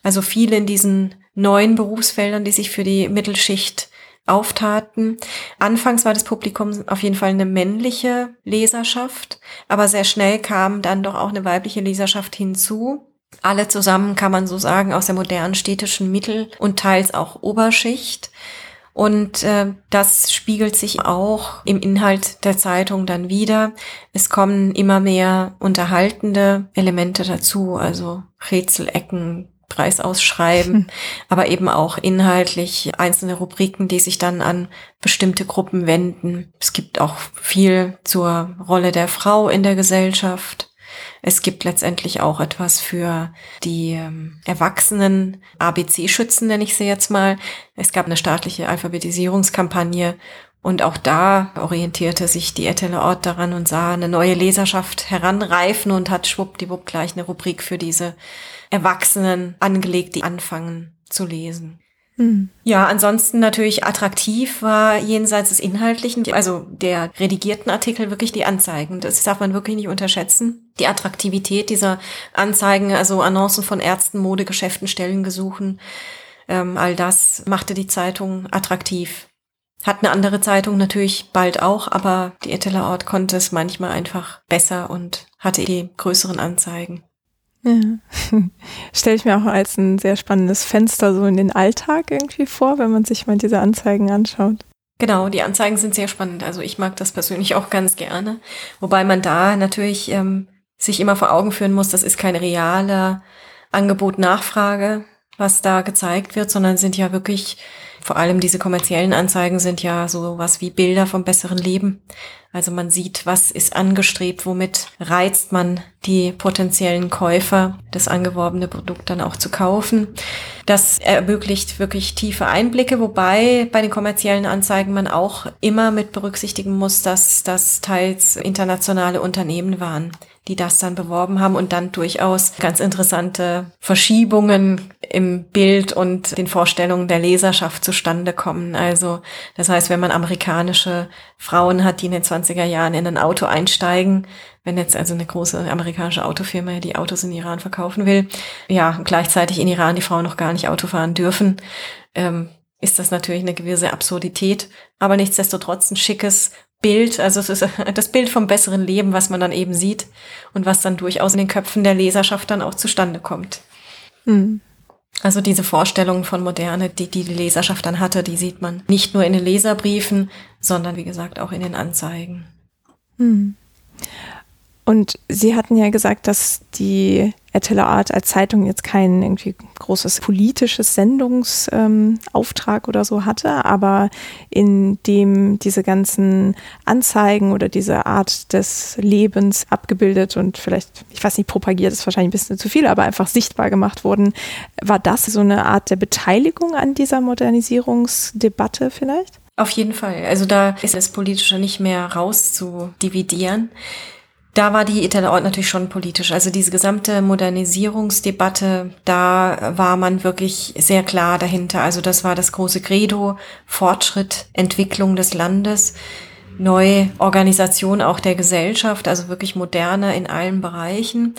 also viele in diesen neuen Berufsfeldern, die sich für die Mittelschicht auftaten. Anfangs war das Publikum auf jeden Fall eine männliche Leserschaft, aber sehr schnell kam dann doch auch eine weibliche Leserschaft hinzu. Alle zusammen kann man so sagen aus der modernen städtischen Mittel- und teils auch Oberschicht. Und äh, das spiegelt sich auch im Inhalt der Zeitung dann wieder. Es kommen immer mehr unterhaltende Elemente dazu, also Rätselecken, Preis ausschreiben, hm. aber eben auch inhaltlich einzelne Rubriken, die sich dann an bestimmte Gruppen wenden. Es gibt auch viel zur Rolle der Frau in der Gesellschaft. Es gibt letztendlich auch etwas für die ähm, Erwachsenen ABC-Schützen, nenne ich sie jetzt mal. Es gab eine staatliche Alphabetisierungskampagne Und auch da orientierte sich die Ettele Ort daran und sah eine neue Leserschaft heranreifen und hat schwuppdiwupp gleich eine Rubrik für diese Erwachsenen angelegt, die anfangen zu lesen. Mhm. Ja, ansonsten natürlich attraktiv war jenseits des Inhaltlichen, also der redigierten Artikel wirklich die Anzeigen. Das darf man wirklich nicht unterschätzen. Die Attraktivität dieser Anzeigen, also Annoncen von Ärzten, Modegeschäften, Stellengesuchen, ähm, all das machte die Zeitung attraktiv. Hat eine andere Zeitung natürlich bald auch, aber die Eteler Ort konnte es manchmal einfach besser und hatte die größeren Anzeigen. Ja. Stelle ich mir auch als ein sehr spannendes Fenster so in den Alltag irgendwie vor, wenn man sich mal diese Anzeigen anschaut. Genau, die Anzeigen sind sehr spannend. Also ich mag das persönlich auch ganz gerne. Wobei man da natürlich ähm, sich immer vor Augen führen muss, das ist keine reale Angebot-Nachfrage, was da gezeigt wird, sondern sind ja wirklich vor allem diese kommerziellen Anzeigen sind ja so was wie Bilder vom besseren Leben. Also man sieht, was ist angestrebt, womit reizt man die potenziellen Käufer, das angeworbene Produkt dann auch zu kaufen. Das ermöglicht wirklich tiefe Einblicke, wobei bei den kommerziellen Anzeigen man auch immer mit berücksichtigen muss, dass das teils internationale Unternehmen waren die das dann beworben haben und dann durchaus ganz interessante Verschiebungen im Bild und den Vorstellungen der Leserschaft zustande kommen. Also das heißt, wenn man amerikanische Frauen hat, die in den 20er Jahren in ein Auto einsteigen, wenn jetzt also eine große amerikanische Autofirma die Autos in Iran verkaufen will, ja, gleichzeitig in Iran die Frauen noch gar nicht Auto fahren dürfen, ähm, ist das natürlich eine gewisse Absurdität, aber nichtsdestotrotz ein schickes Bild, also es ist das Bild vom besseren Leben, was man dann eben sieht und was dann durchaus in den Köpfen der Leserschaft dann auch zustande kommt. Mhm. Also diese Vorstellungen von Moderne, die, die die Leserschaft dann hatte, die sieht man nicht nur in den Leserbriefen, sondern wie gesagt auch in den Anzeigen. Mhm. Und Sie hatten ja gesagt, dass die Attila Art als Zeitung jetzt kein irgendwie großes politisches Sendungsauftrag ähm, oder so hatte, aber in dem diese ganzen Anzeigen oder diese Art des Lebens abgebildet und vielleicht, ich weiß nicht, propagiert ist wahrscheinlich ein bisschen zu viel, aber einfach sichtbar gemacht wurden, war das so eine Art der Beteiligung an dieser Modernisierungsdebatte vielleicht? Auf jeden Fall. Also da ist das Politische nicht mehr rauszudividieren da war die Ort natürlich schon politisch. Also diese gesamte Modernisierungsdebatte, da war man wirklich sehr klar dahinter. Also das war das große Credo, Fortschritt, Entwicklung des Landes, neue Organisation auch der Gesellschaft, also wirklich moderner in allen Bereichen.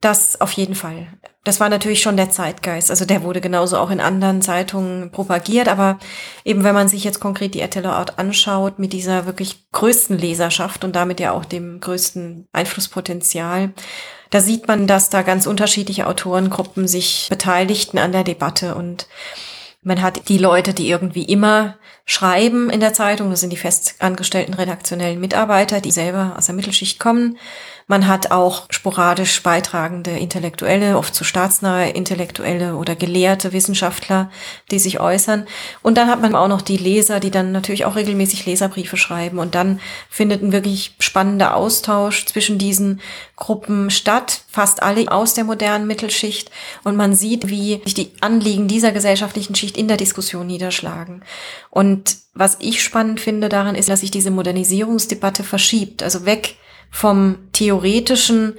Das auf jeden Fall. Das war natürlich schon der Zeitgeist. Also der wurde genauso auch in anderen Zeitungen propagiert. Aber eben wenn man sich jetzt konkret die Eteler Ort anschaut, mit dieser wirklich größten Leserschaft und damit ja auch dem größten Einflusspotenzial, da sieht man, dass da ganz unterschiedliche Autorengruppen sich beteiligten an der Debatte und man hat die Leute, die irgendwie immer schreiben in der Zeitung, das sind die festangestellten redaktionellen Mitarbeiter, die selber aus der Mittelschicht kommen. Man hat auch sporadisch beitragende Intellektuelle, oft zu staatsnahe Intellektuelle oder gelehrte Wissenschaftler, die sich äußern. Und dann hat man auch noch die Leser, die dann natürlich auch regelmäßig Leserbriefe schreiben. Und dann findet ein wirklich spannender Austausch zwischen diesen Gruppen statt, fast alle aus der modernen Mittelschicht. Und man sieht, wie sich die Anliegen dieser gesellschaftlichen Schicht in der Diskussion niederschlagen. Und was ich spannend finde daran ist, dass sich diese Modernisierungsdebatte verschiebt, also weg vom theoretischen,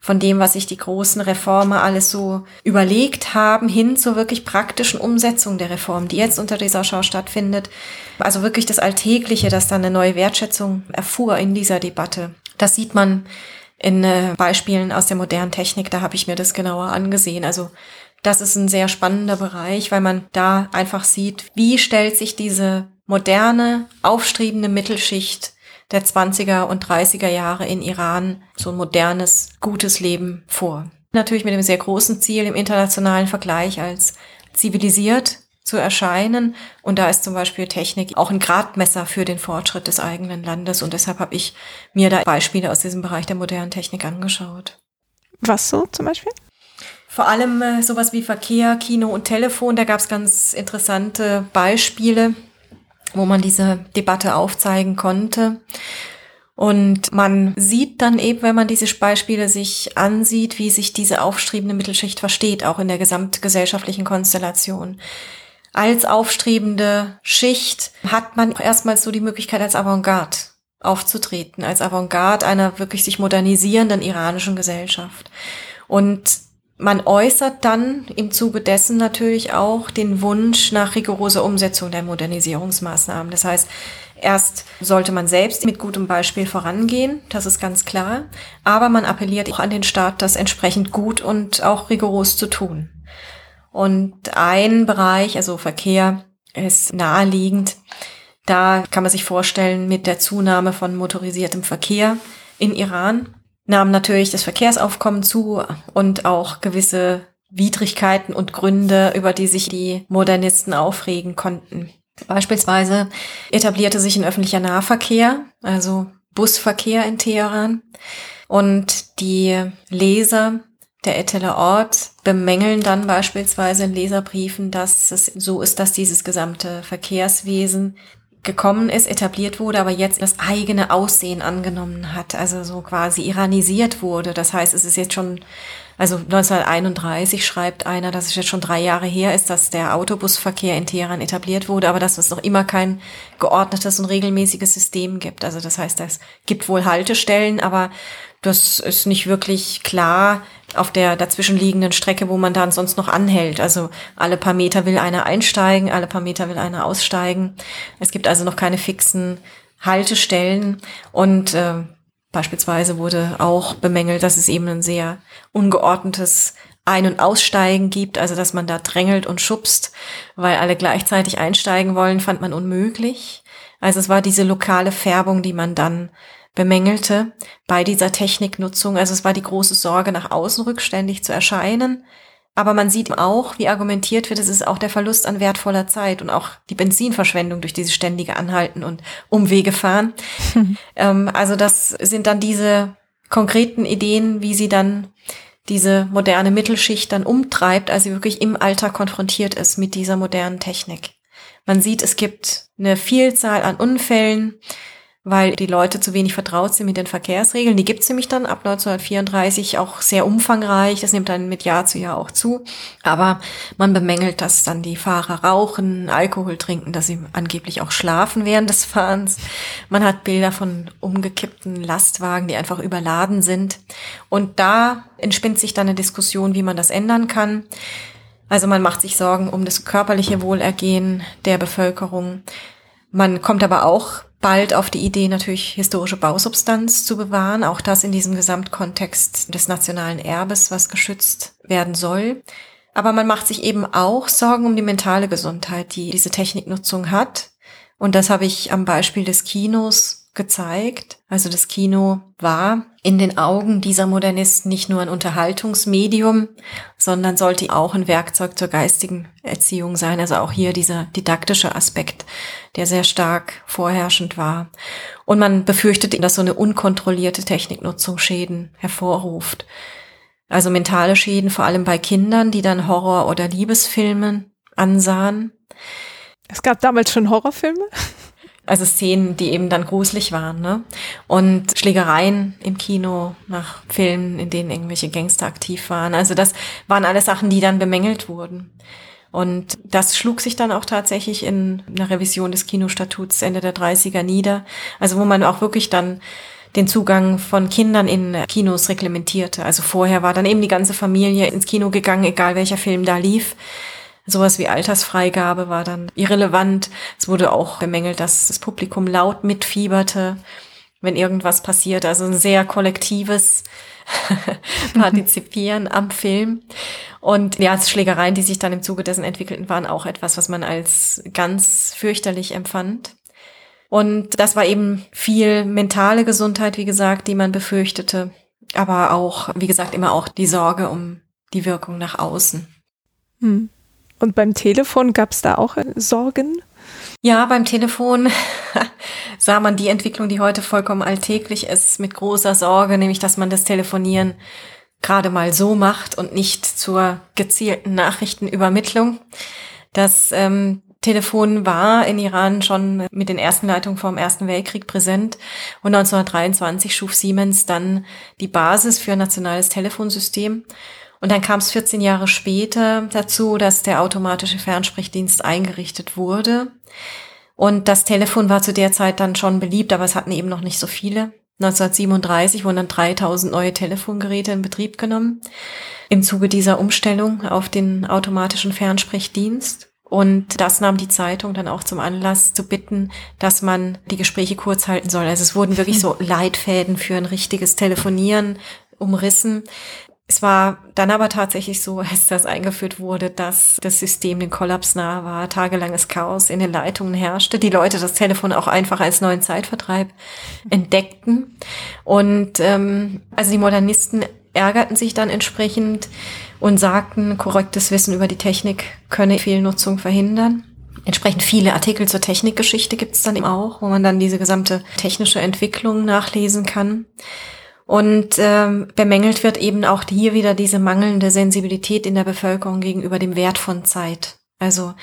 von dem, was sich die großen Reformer alles so überlegt haben, hin zur wirklich praktischen Umsetzung der Reform, die jetzt unter dieser Schau stattfindet. Also wirklich das Alltägliche, dass da eine neue Wertschätzung erfuhr in dieser Debatte. Das sieht man in äh, Beispielen aus der modernen Technik, da habe ich mir das genauer angesehen. Also das ist ein sehr spannender Bereich, weil man da einfach sieht, wie stellt sich diese moderne, aufstrebende Mittelschicht der 20er und 30er Jahre in Iran so ein modernes, gutes Leben vor. Natürlich mit einem sehr großen Ziel im internationalen Vergleich als zivilisiert zu erscheinen. Und da ist zum Beispiel Technik auch ein Gradmesser für den Fortschritt des eigenen Landes. Und deshalb habe ich mir da Beispiele aus diesem Bereich der modernen Technik angeschaut. Was so zum Beispiel? Vor allem äh, sowas wie Verkehr, Kino und Telefon. Da gab es ganz interessante Beispiele wo man diese Debatte aufzeigen konnte. Und man sieht dann eben, wenn man diese Beispiele sich ansieht, wie sich diese aufstrebende Mittelschicht versteht, auch in der gesamtgesellschaftlichen Konstellation. als aufstrebende Schicht hat man erstmals so die Möglichkeit als Avantgarde aufzutreten, als Avantgarde einer wirklich sich modernisierenden iranischen Gesellschaft. Und man äußert dann im Zuge dessen natürlich auch den Wunsch nach rigoroser Umsetzung der Modernisierungsmaßnahmen. Das heißt, erst sollte man selbst mit gutem Beispiel vorangehen, das ist ganz klar, aber man appelliert auch an den Staat, das entsprechend gut und auch rigoros zu tun. Und ein Bereich, also Verkehr, ist naheliegend. Da kann man sich vorstellen, mit der Zunahme von motorisiertem Verkehr in Iran nahm natürlich das Verkehrsaufkommen zu und auch gewisse Widrigkeiten und Gründe, über die sich die Modernisten aufregen konnten. Beispielsweise etablierte sich ein öffentlicher Nahverkehr, also Busverkehr in Teheran. Und die Leser der Etteler Ort bemängeln dann beispielsweise in Leserbriefen, dass es so ist, dass dieses gesamte Verkehrswesen gekommen ist, etabliert wurde, aber jetzt das eigene Aussehen angenommen hat, also so quasi iranisiert wurde. Das heißt, es ist jetzt schon, also 1931 schreibt einer, dass es jetzt schon drei Jahre her ist, dass der Autobusverkehr in Teheran etabliert wurde, aber dass es noch immer kein geordnetes und regelmäßiges System gibt. Also das heißt, es gibt wohl Haltestellen, aber das ist nicht wirklich klar auf der dazwischenliegenden Strecke, wo man dann sonst noch anhält. Also alle paar Meter will einer einsteigen, alle paar Meter will einer aussteigen. Es gibt also noch keine fixen Haltestellen und äh, beispielsweise wurde auch bemängelt, dass es eben ein sehr ungeordnetes ein- und Aussteigen gibt, also dass man da drängelt und schubst, weil alle gleichzeitig einsteigen wollen, fand man unmöglich. Also es war diese lokale Färbung, die man dann bemängelte bei dieser Techniknutzung. Also es war die große Sorge, nach außen rückständig zu erscheinen. Aber man sieht auch, wie argumentiert wird, es ist auch der Verlust an wertvoller Zeit und auch die Benzinverschwendung durch dieses ständige Anhalten und Umwege fahren. ähm, also das sind dann diese konkreten Ideen, wie sie dann diese moderne Mittelschicht dann umtreibt, als sie wirklich im Alltag konfrontiert ist mit dieser modernen Technik. Man sieht, es gibt eine Vielzahl an Unfällen, weil die Leute zu wenig vertraut sind mit den Verkehrsregeln. Die gibt es nämlich dann ab 1934 auch sehr umfangreich. Das nimmt dann mit Jahr zu Jahr auch zu. Aber man bemängelt, dass dann die Fahrer rauchen, Alkohol trinken, dass sie angeblich auch schlafen während des Fahrens. Man hat Bilder von umgekippten Lastwagen, die einfach überladen sind. Und da entspinnt sich dann eine Diskussion, wie man das ändern kann. Also man macht sich Sorgen um das körperliche Wohlergehen der Bevölkerung. Man kommt aber auch bald auf die Idee, natürlich historische Bausubstanz zu bewahren, auch das in diesem Gesamtkontext des nationalen Erbes, was geschützt werden soll. Aber man macht sich eben auch Sorgen um die mentale Gesundheit, die diese Techniknutzung hat. Und das habe ich am Beispiel des Kinos gezeigt. Also das Kino war in den Augen dieser Modernisten nicht nur ein Unterhaltungsmedium, sondern sollte auch ein Werkzeug zur geistigen Erziehung sein. Also auch hier dieser didaktische Aspekt, der sehr stark vorherrschend war. Und man befürchtete, dass so eine unkontrollierte Techniknutzung Schäden hervorruft. Also mentale Schäden, vor allem bei Kindern, die dann Horror- oder Liebesfilme ansahen. Es gab damals schon Horrorfilme? Also Szenen, die eben dann gruselig waren, ne? Und Schlägereien im Kino nach Filmen, in denen irgendwelche Gangster aktiv waren. Also das waren alles Sachen, die dann bemängelt wurden. Und das schlug sich dann auch tatsächlich in einer Revision des Kinostatuts Ende der 30er nieder. Also wo man auch wirklich dann den Zugang von Kindern in Kinos reglementierte. Also vorher war dann eben die ganze Familie ins Kino gegangen, egal welcher Film da lief. Sowas wie Altersfreigabe war dann irrelevant. Es wurde auch bemängelt, dass das Publikum laut mitfieberte, wenn irgendwas passiert. Also ein sehr kollektives Partizipieren am Film. Und ja, Schlägereien, die sich dann im Zuge dessen entwickelten, waren auch etwas, was man als ganz fürchterlich empfand. Und das war eben viel mentale Gesundheit, wie gesagt, die man befürchtete. Aber auch, wie gesagt, immer auch die Sorge um die Wirkung nach außen. Hm. Und beim Telefon gab es da auch äh, Sorgen? Ja, beim Telefon sah man die Entwicklung, die heute vollkommen alltäglich ist, mit großer Sorge, nämlich dass man das Telefonieren gerade mal so macht und nicht zur gezielten Nachrichtenübermittlung. Das ähm, Telefon war in Iran schon mit den ersten Leitungen vor dem Ersten Weltkrieg präsent und 1923 schuf Siemens dann die Basis für ein nationales Telefonsystem Und dann kam es 14 Jahre später dazu, dass der automatische Fernsprechdienst eingerichtet wurde. Und das Telefon war zu der Zeit dann schon beliebt, aber es hatten eben noch nicht so viele. 1937 wurden dann 3000 neue Telefongeräte in Betrieb genommen im Zuge dieser Umstellung auf den automatischen Fernsprechdienst. Und das nahm die Zeitung dann auch zum Anlass zu bitten, dass man die Gespräche kurz halten soll. Also es wurden wirklich so Leitfäden für ein richtiges Telefonieren umrissen. Es war dann aber tatsächlich so, als das eingeführt wurde, dass das System den Kollaps nahe war, tagelanges Chaos in den Leitungen herrschte, die Leute das Telefon auch einfach als neuen Zeitvertreib entdeckten. Und ähm, also die Modernisten ärgerten sich dann entsprechend und sagten, korrektes Wissen über die Technik könne Fehlnutzung verhindern. Entsprechend viele Artikel zur Technikgeschichte gibt es dann eben auch, wo man dann diese gesamte technische Entwicklung nachlesen kann. Und ähm, bemängelt wird eben auch hier wieder diese mangelnde Sensibilität in der Bevölkerung gegenüber dem Wert von Zeit. Also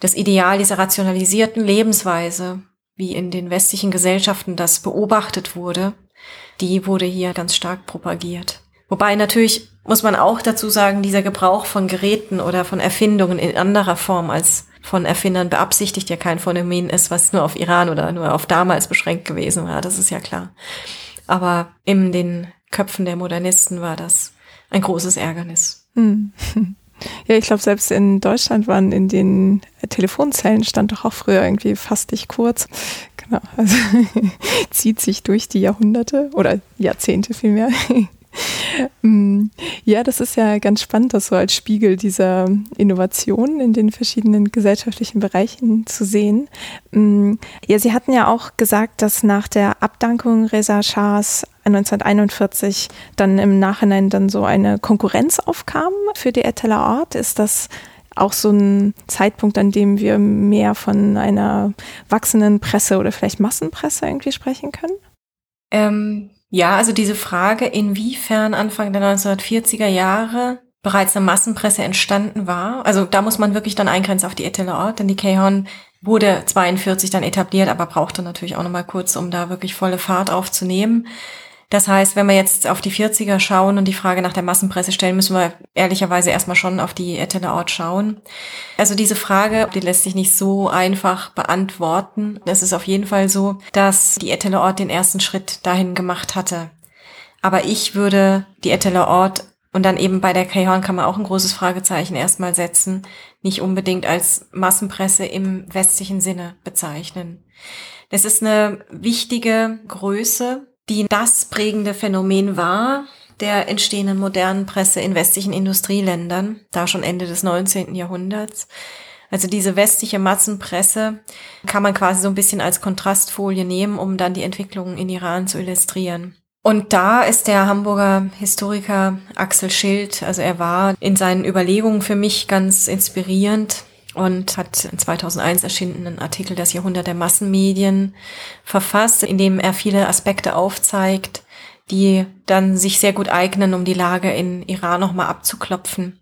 das Ideal dieser rationalisierten Lebensweise, wie in den westlichen Gesellschaften das beobachtet wurde, die wurde hier ganz stark propagiert. Wobei natürlich muss man auch dazu sagen, dieser Gebrauch von Geräten oder von Erfindungen in anderer Form als von Erfindern beabsichtigt ja kein Phänomen ist, was nur auf Iran oder nur auf damals beschränkt gewesen war. Das ist ja klar. Aber in den Köpfen der Modernisten war das ein großes Ärgernis. Hm. Ja, ich glaube, selbst in Deutschland waren in den Telefonzellen stand doch auch früher irgendwie fast nicht kurz. Genau, also zieht sich durch die Jahrhunderte oder Jahrzehnte vielmehr. Mm, ja, das ist ja ganz spannend, das so als Spiegel dieser Innovationen in den verschiedenen gesellschaftlichen Bereichen zu sehen. Mm, ja, Sie hatten ja auch gesagt, dass nach der Abdankung Reza Shahs 1941 dann im Nachhinein dann so eine Konkurrenz aufkam für die Eteler Ort. Ist das auch so ein Zeitpunkt, an dem wir mehr von einer wachsenden Presse oder vielleicht Massenpresse irgendwie sprechen können? Ähm, ja, also diese Frage, inwiefern Anfang der 1940er Jahre bereits eine Massenpresse entstanden war. Also da muss man wirklich dann eingrenzen auf die Etele Ort, denn die Kehon wurde 42 dann etabliert, aber brauchte natürlich auch nochmal kurz, um da wirklich volle Fahrt aufzunehmen. Das heißt, wenn wir jetzt auf die 40er schauen und die Frage nach der Massenpresse stellen, müssen wir ehrlicherweise erstmal schon auf die Ort schauen. Also diese Frage, die lässt sich nicht so einfach beantworten. Es ist auf jeden Fall so, dass die Ort den ersten Schritt dahin gemacht hatte. Aber ich würde die Ort und dann eben bei der Kehorn kann man auch ein großes Fragezeichen erstmal setzen, nicht unbedingt als Massenpresse im westlichen Sinne bezeichnen. Das ist eine wichtige Größe, die das prägende Phänomen war der entstehenden modernen Presse in westlichen Industrieländern, da schon Ende des 19. Jahrhunderts. Also diese westliche Massenpresse kann man quasi so ein bisschen als Kontrastfolie nehmen, um dann die Entwicklungen in Iran zu illustrieren. Und da ist der Hamburger Historiker Axel Schild, also er war in seinen Überlegungen für mich ganz inspirierend und hat in 2001 erschienenen Artikel Das Jahrhundert der Massenmedien verfasst, in dem er viele Aspekte aufzeigt, die dann sich sehr gut eignen, um die Lage in Iran nochmal abzuklopfen.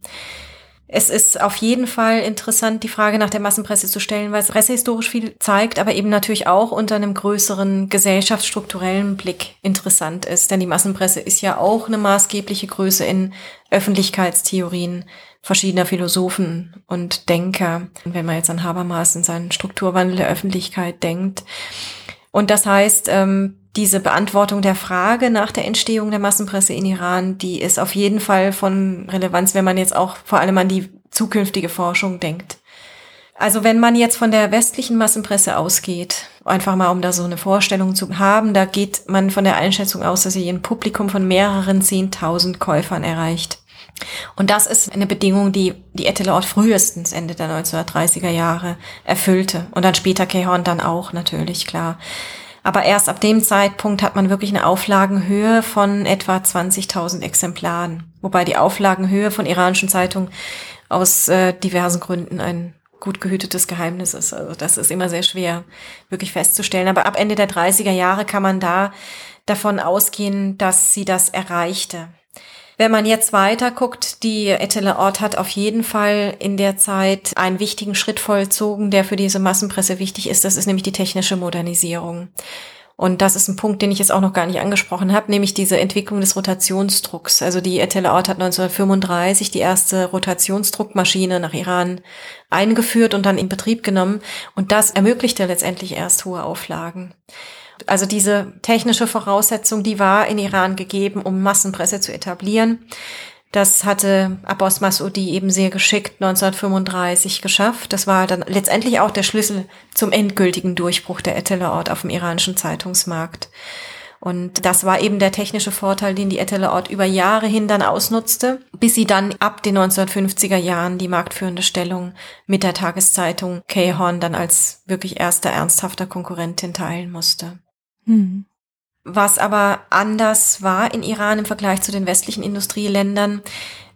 Es ist auf jeden Fall interessant, die Frage nach der Massenpresse zu stellen, weil es pressehistorisch viel zeigt, aber eben natürlich auch unter einem größeren gesellschaftsstrukturellen Blick interessant ist. Denn die Massenpresse ist ja auch eine maßgebliche Größe in Öffentlichkeitstheorien verschiedener Philosophen und Denker. Wenn man jetzt an Habermas in seinen Strukturwandel der Öffentlichkeit denkt. Und das heißt, ähm, diese Beantwortung der Frage nach der Entstehung der Massenpresse in Iran, die ist auf jeden Fall von Relevanz, wenn man jetzt auch vor allem an die zukünftige Forschung denkt. Also wenn man jetzt von der westlichen Massenpresse ausgeht, einfach mal um da so eine Vorstellung zu haben, da geht man von der Einschätzung aus, dass sie ein Publikum von mehreren zehntausend Käufern erreicht. Und das ist eine Bedingung, die die Ettelort frühestens Ende der 1930er Jahre erfüllte. Und dann später Kehorn dann auch natürlich, klar. Aber erst ab dem Zeitpunkt hat man wirklich eine Auflagenhöhe von etwa 20.000 Exemplaren. Wobei die Auflagenhöhe von iranischen Zeitungen aus äh, diversen Gründen ein gut gehütetes Geheimnis ist. Also das ist immer sehr schwer wirklich festzustellen. Aber ab Ende der 30er Jahre kann man da davon ausgehen, dass sie das erreichte. Wenn man jetzt weiter guckt, die Ettele Ort hat auf jeden Fall in der Zeit einen wichtigen Schritt vollzogen, der für diese Massenpresse wichtig ist. Das ist nämlich die technische Modernisierung. Und das ist ein Punkt, den ich jetzt auch noch gar nicht angesprochen habe, nämlich diese Entwicklung des Rotationsdrucks. Also die Eteleort hat 1935 die erste Rotationsdruckmaschine nach Iran eingeführt und dann in Betrieb genommen. Und das ermöglichte letztendlich erst hohe Auflagen. Also diese technische Voraussetzung, die war in Iran gegeben, um Massenpresse zu etablieren. Das hatte Abbas Masudi eben sehr geschickt 1935 geschafft. Das war dann letztendlich auch der Schlüssel zum endgültigen Durchbruch der Eteleort auf dem iranischen Zeitungsmarkt. Und das war eben der technische Vorteil, den die Eteleort über Jahre hin dann ausnutzte, bis sie dann ab den 1950er Jahren die marktführende Stellung mit der Tageszeitung K-Horn dann als wirklich erster ernsthafter Konkurrentin teilen musste. Hm. Was aber anders war in Iran im Vergleich zu den westlichen Industrieländern,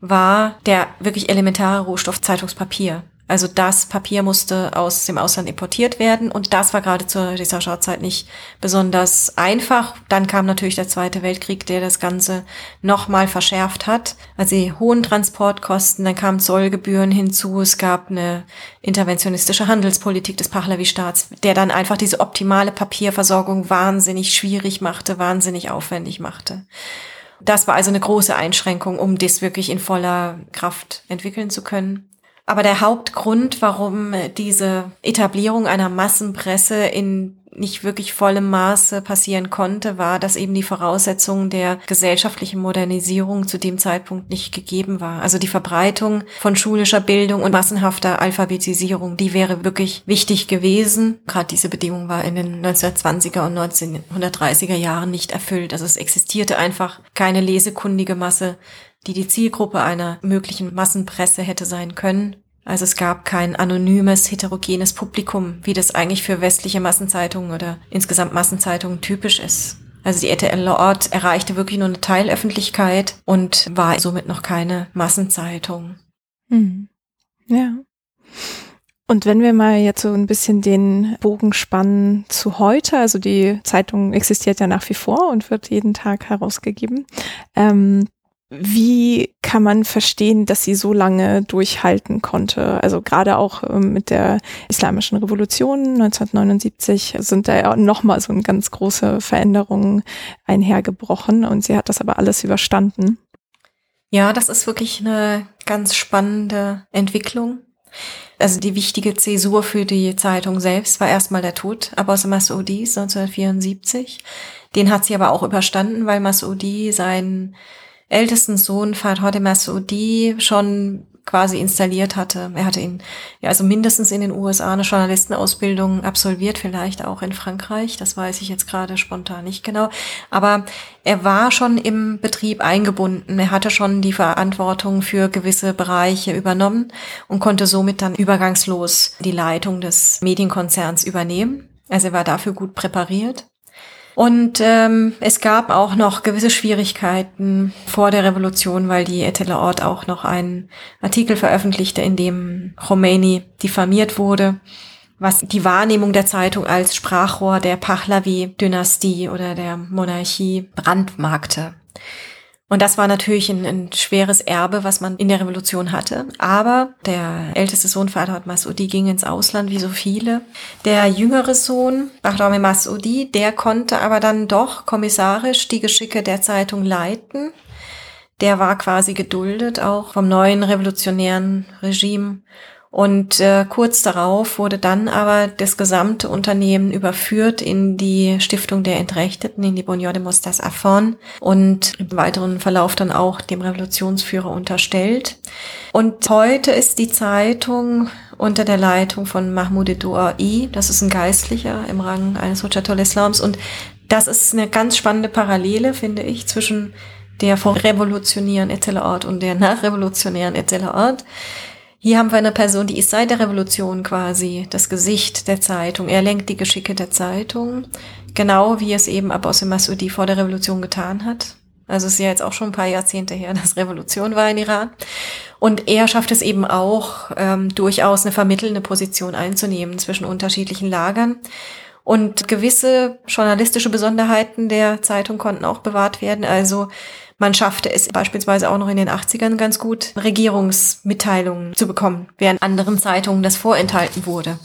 war der wirklich elementare Rohstoff Zeitungspapier. Also das Papier musste aus dem Ausland importiert werden und das war gerade zu dieser Schauzeit nicht besonders einfach. Dann kam natürlich der Zweite Weltkrieg, der das Ganze nochmal verschärft hat. Also die hohen Transportkosten, dann kamen Zollgebühren hinzu, es gab eine interventionistische Handelspolitik des Pahlavi-Staats, der dann einfach diese optimale Papierversorgung wahnsinnig schwierig machte, wahnsinnig aufwendig machte. Das war also eine große Einschränkung, um das wirklich in voller Kraft entwickeln zu können. Aber der Hauptgrund, warum diese Etablierung einer Massenpresse in nicht wirklich vollem Maße passieren konnte, war, dass eben die Voraussetzungen der gesellschaftlichen Modernisierung zu dem Zeitpunkt nicht gegeben war. Also die Verbreitung von schulischer Bildung und massenhafter Alphabetisierung, die wäre wirklich wichtig gewesen. Gerade diese Bedingung war in den 1920er und 1930er Jahren nicht erfüllt. Also es existierte einfach keine lesekundige Masse, die die Zielgruppe einer möglichen Massenpresse hätte sein können. Also es gab kein anonymes, heterogenes Publikum, wie das eigentlich für westliche Massenzeitungen oder insgesamt Massenzeitungen typisch ist. Also die RTL Ort erreichte wirklich nur eine Teilöffentlichkeit und war somit noch keine Massenzeitung. Hm. Ja. Und wenn wir mal jetzt so ein bisschen den Bogen spannen zu heute, also die Zeitung existiert ja nach wie vor und wird jeden Tag herausgegeben. Ähm, wie kann man verstehen, dass sie so lange durchhalten konnte? Also gerade auch ähm, mit der Islamischen Revolution 1979 sind da ja nochmal so eine ganz große Veränderungen einhergebrochen und sie hat das aber alles überstanden. Ja, das ist wirklich eine ganz spannende Entwicklung. Also die wichtige Zäsur für die Zeitung selbst war erstmal der Tod Abbas Massoudis 1974. Den hat sie aber auch überstanden, weil Massoudi sein ältesten Sohn Farhad Massoudi schon quasi installiert hatte. Er hatte ihn ja also mindestens in den USA eine Journalistenausbildung absolviert, vielleicht auch in Frankreich. Das weiß ich jetzt gerade spontan nicht genau. Aber er war schon im Betrieb eingebunden. Er hatte schon die Verantwortung für gewisse Bereiche übernommen und konnte somit dann übergangslos die Leitung des Medienkonzerns übernehmen. Also er war dafür gut präpariert. Und ähm, es gab auch noch gewisse Schwierigkeiten vor der Revolution, weil die Etele Ort auch noch einen Artikel veröffentlichte, in dem Khomeini diffamiert wurde, was die Wahrnehmung der Zeitung als Sprachrohr der Pahlavi-Dynastie oder der Monarchie brandmarkte. Und das war natürlich ein, ein, schweres Erbe, was man in der Revolution hatte. Aber der älteste Sohn Farhad Masudi ging ins Ausland, wie so viele. Der jüngere Sohn, Bahrami Masudi, der konnte aber dann doch kommissarisch die Geschicke der Zeitung leiten. Der war quasi geduldet auch vom neuen revolutionären Regime und äh, kurz darauf wurde dann aber das gesamte Unternehmen überführt in die Stiftung der Entrechteten, in die Bonjour de Mostas Affon und im weiteren Verlauf dann auch dem Revolutionsführer unterstellt. Und heute ist die Zeitung unter der Leitung von Mahmoud Douai, das ist ein Geistlicher im Rang eines Hujjatul Islams und das ist eine ganz spannende Parallele, finde ich, zwischen der vorrevolutionären Eteleort und der nachrevolutionären Eteleort. Hier haben wir eine Person, die ist seit der Revolution quasi das Gesicht der Zeitung. Er lenkt die Geschicke der Zeitung, genau wie es eben Abbas Masudi vor der Revolution getan hat. Also es ist ja jetzt auch schon ein paar Jahrzehnte her, dass Revolution war in Iran. Und er schafft es eben auch, ähm, durchaus eine vermittelnde Position einzunehmen zwischen unterschiedlichen Lagern. Und gewisse journalistische Besonderheiten der Zeitung konnten auch bewahrt werden. Also man schaffte es beispielsweise auch noch in den 80ern ganz gut, Regierungsmitteilungen zu bekommen, während anderen Zeitungen das vorenthalten wurde.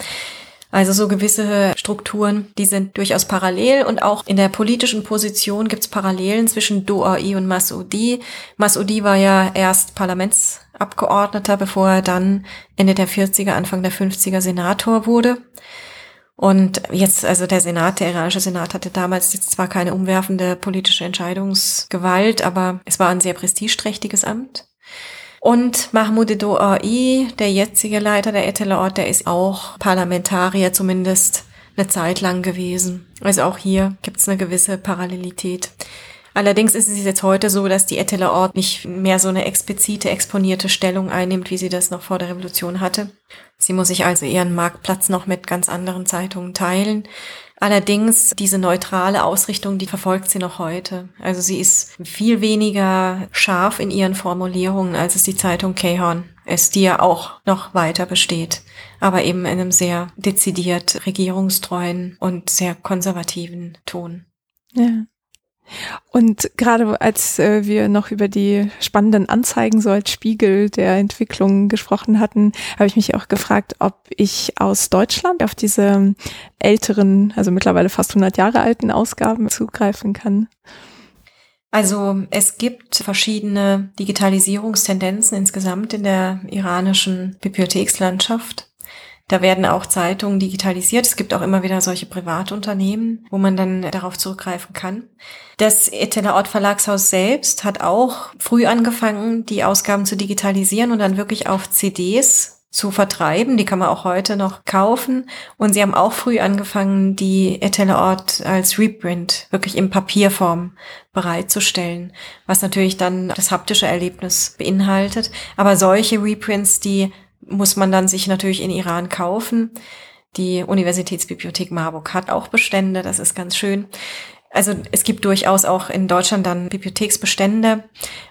Also so gewisse Strukturen, die sind durchaus parallel und auch in der politischen Position gibt es Parallelen zwischen Douai und Massoudi. Massoudi war ja erst Parlamentsabgeordneter, bevor er dann Ende der 40er, Anfang der 50er Senator wurde. Und jetzt, also der Senat, der iranische Senat hatte damals jetzt zwar keine umwerfende politische Entscheidungsgewalt, aber es war ein sehr prestigeträchtiges Amt. Und Mahmoud Douai, der jetzige Leiter der Etelaort, der ist auch Parlamentarier zumindest eine Zeit lang gewesen. Also auch hier gibt es eine gewisse Parallelität. Allerdings ist es jetzt heute so, dass die Etteler Ort nicht mehr so eine explizite, exponierte Stellung einnimmt, wie sie das noch vor der Revolution hatte. Sie muss sich also ihren Marktplatz noch mit ganz anderen Zeitungen teilen. Allerdings diese neutrale Ausrichtung, die verfolgt sie noch heute. Also sie ist viel weniger scharf in ihren Formulierungen, als es die Zeitung Kehorn ist, die ja auch noch weiter besteht, aber eben in einem sehr dezidiert regierungstreuen und sehr konservativen Ton. Ja. Und gerade als äh, wir noch über die spannenden Anzeigen so als Spiegel der Entwicklung gesprochen hatten, habe ich mich auch gefragt, ob ich aus Deutschland auf diese älteren, also mittlerweile fast 100 Jahre alten Ausgaben zugreifen kann. Also es gibt verschiedene Digitalisierungstendenzen insgesamt in der iranischen Bibliothekslandschaft. Da werden auch Zeitungen digitalisiert. Es gibt auch immer wieder solche Privatunternehmen, wo man dann darauf zurückgreifen kann. Das Eteler Ort Verlagshaus selbst hat auch früh angefangen, die Ausgaben zu digitalisieren und dann wirklich auf CDs zu vertreiben. Die kann man auch heute noch kaufen. Und sie haben auch früh angefangen, die Eteler Ort als Reprint wirklich in Papierform bereitzustellen, was natürlich dann das haptische Erlebnis beinhaltet. Aber solche Reprints, die muss man dann sich natürlich in Iran kaufen. Die Universitätsbibliothek Marburg hat auch Bestände, das ist ganz schön. Also es gibt durchaus auch in Deutschland dann Bibliotheksbestände.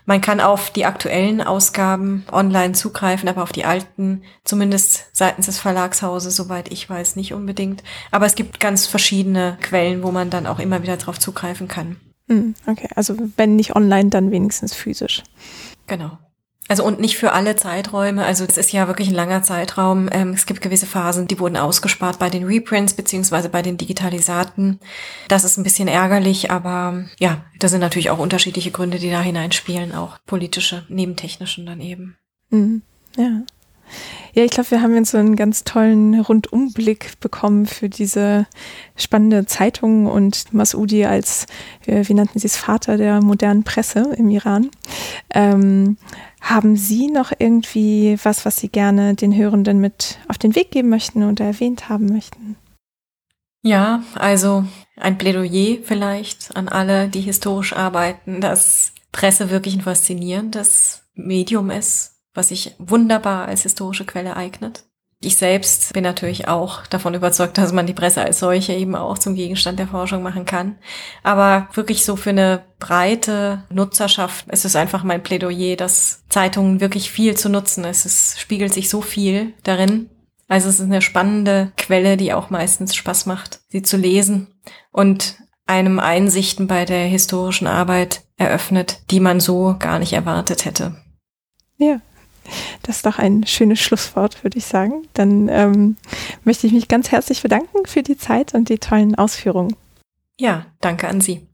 Man kann auf die aktuellen Ausgaben online zugreifen, aber auf die alten, zumindest seitens des Verlagshauses, soweit ich weiß, nicht unbedingt. Aber es gibt ganz verschiedene Quellen, wo man dann auch immer wieder darauf zugreifen kann. Hm, okay, also wenn nicht online, dann wenigstens physisch. Genau. Also und nicht für alle Zeiträume. Also es ist ja wirklich ein langer Zeitraum. Ähm, es gibt gewisse Phasen, die wurden ausgespart bei den Reprints beziehungsweise bei den Digitalisaten. Das ist ein bisschen ärgerlich, aber ja, da sind natürlich auch unterschiedliche Gründe, die da hineinspielen, auch politische, neben technischen dann eben. Mhm. Ja. Ja, ich glaube, wir haben jetzt so einen ganz tollen Rundumblick bekommen für diese spannende Zeitung und Masudi als, äh, wie nannten Sie es, Vater der modernen Presse im Iran. Ähm, haben Sie noch irgendwie was, was Sie gerne den Hörenden mit auf den Weg geben möchten oder erwähnt haben möchten? Ja, also ein Plädoyer vielleicht an alle, die historisch arbeiten, dass Presse wirklich ein faszinierendes Medium ist, was sich wunderbar als historische Quelle eignet. Ich selbst bin natürlich auch davon überzeugt, dass man die Presse als solche eben auch zum Gegenstand der Forschung machen kann. Aber wirklich so für eine breite Nutzerschaft ist es einfach mein Plädoyer, dass Zeitungen wirklich viel zu nutzen ist. Es spiegelt sich so viel darin. Also es ist eine spannende Quelle, die auch meistens Spaß macht, sie zu lesen und einem Einsichten bei der historischen Arbeit eröffnet, die man so gar nicht erwartet hätte. Ja, das ist doch ein schönes Schlusswort, würde ich sagen. Dann ähm, möchte ich mich ganz herzlich bedanken für die Zeit und die tollen Ausführungen. Ja, danke an Sie.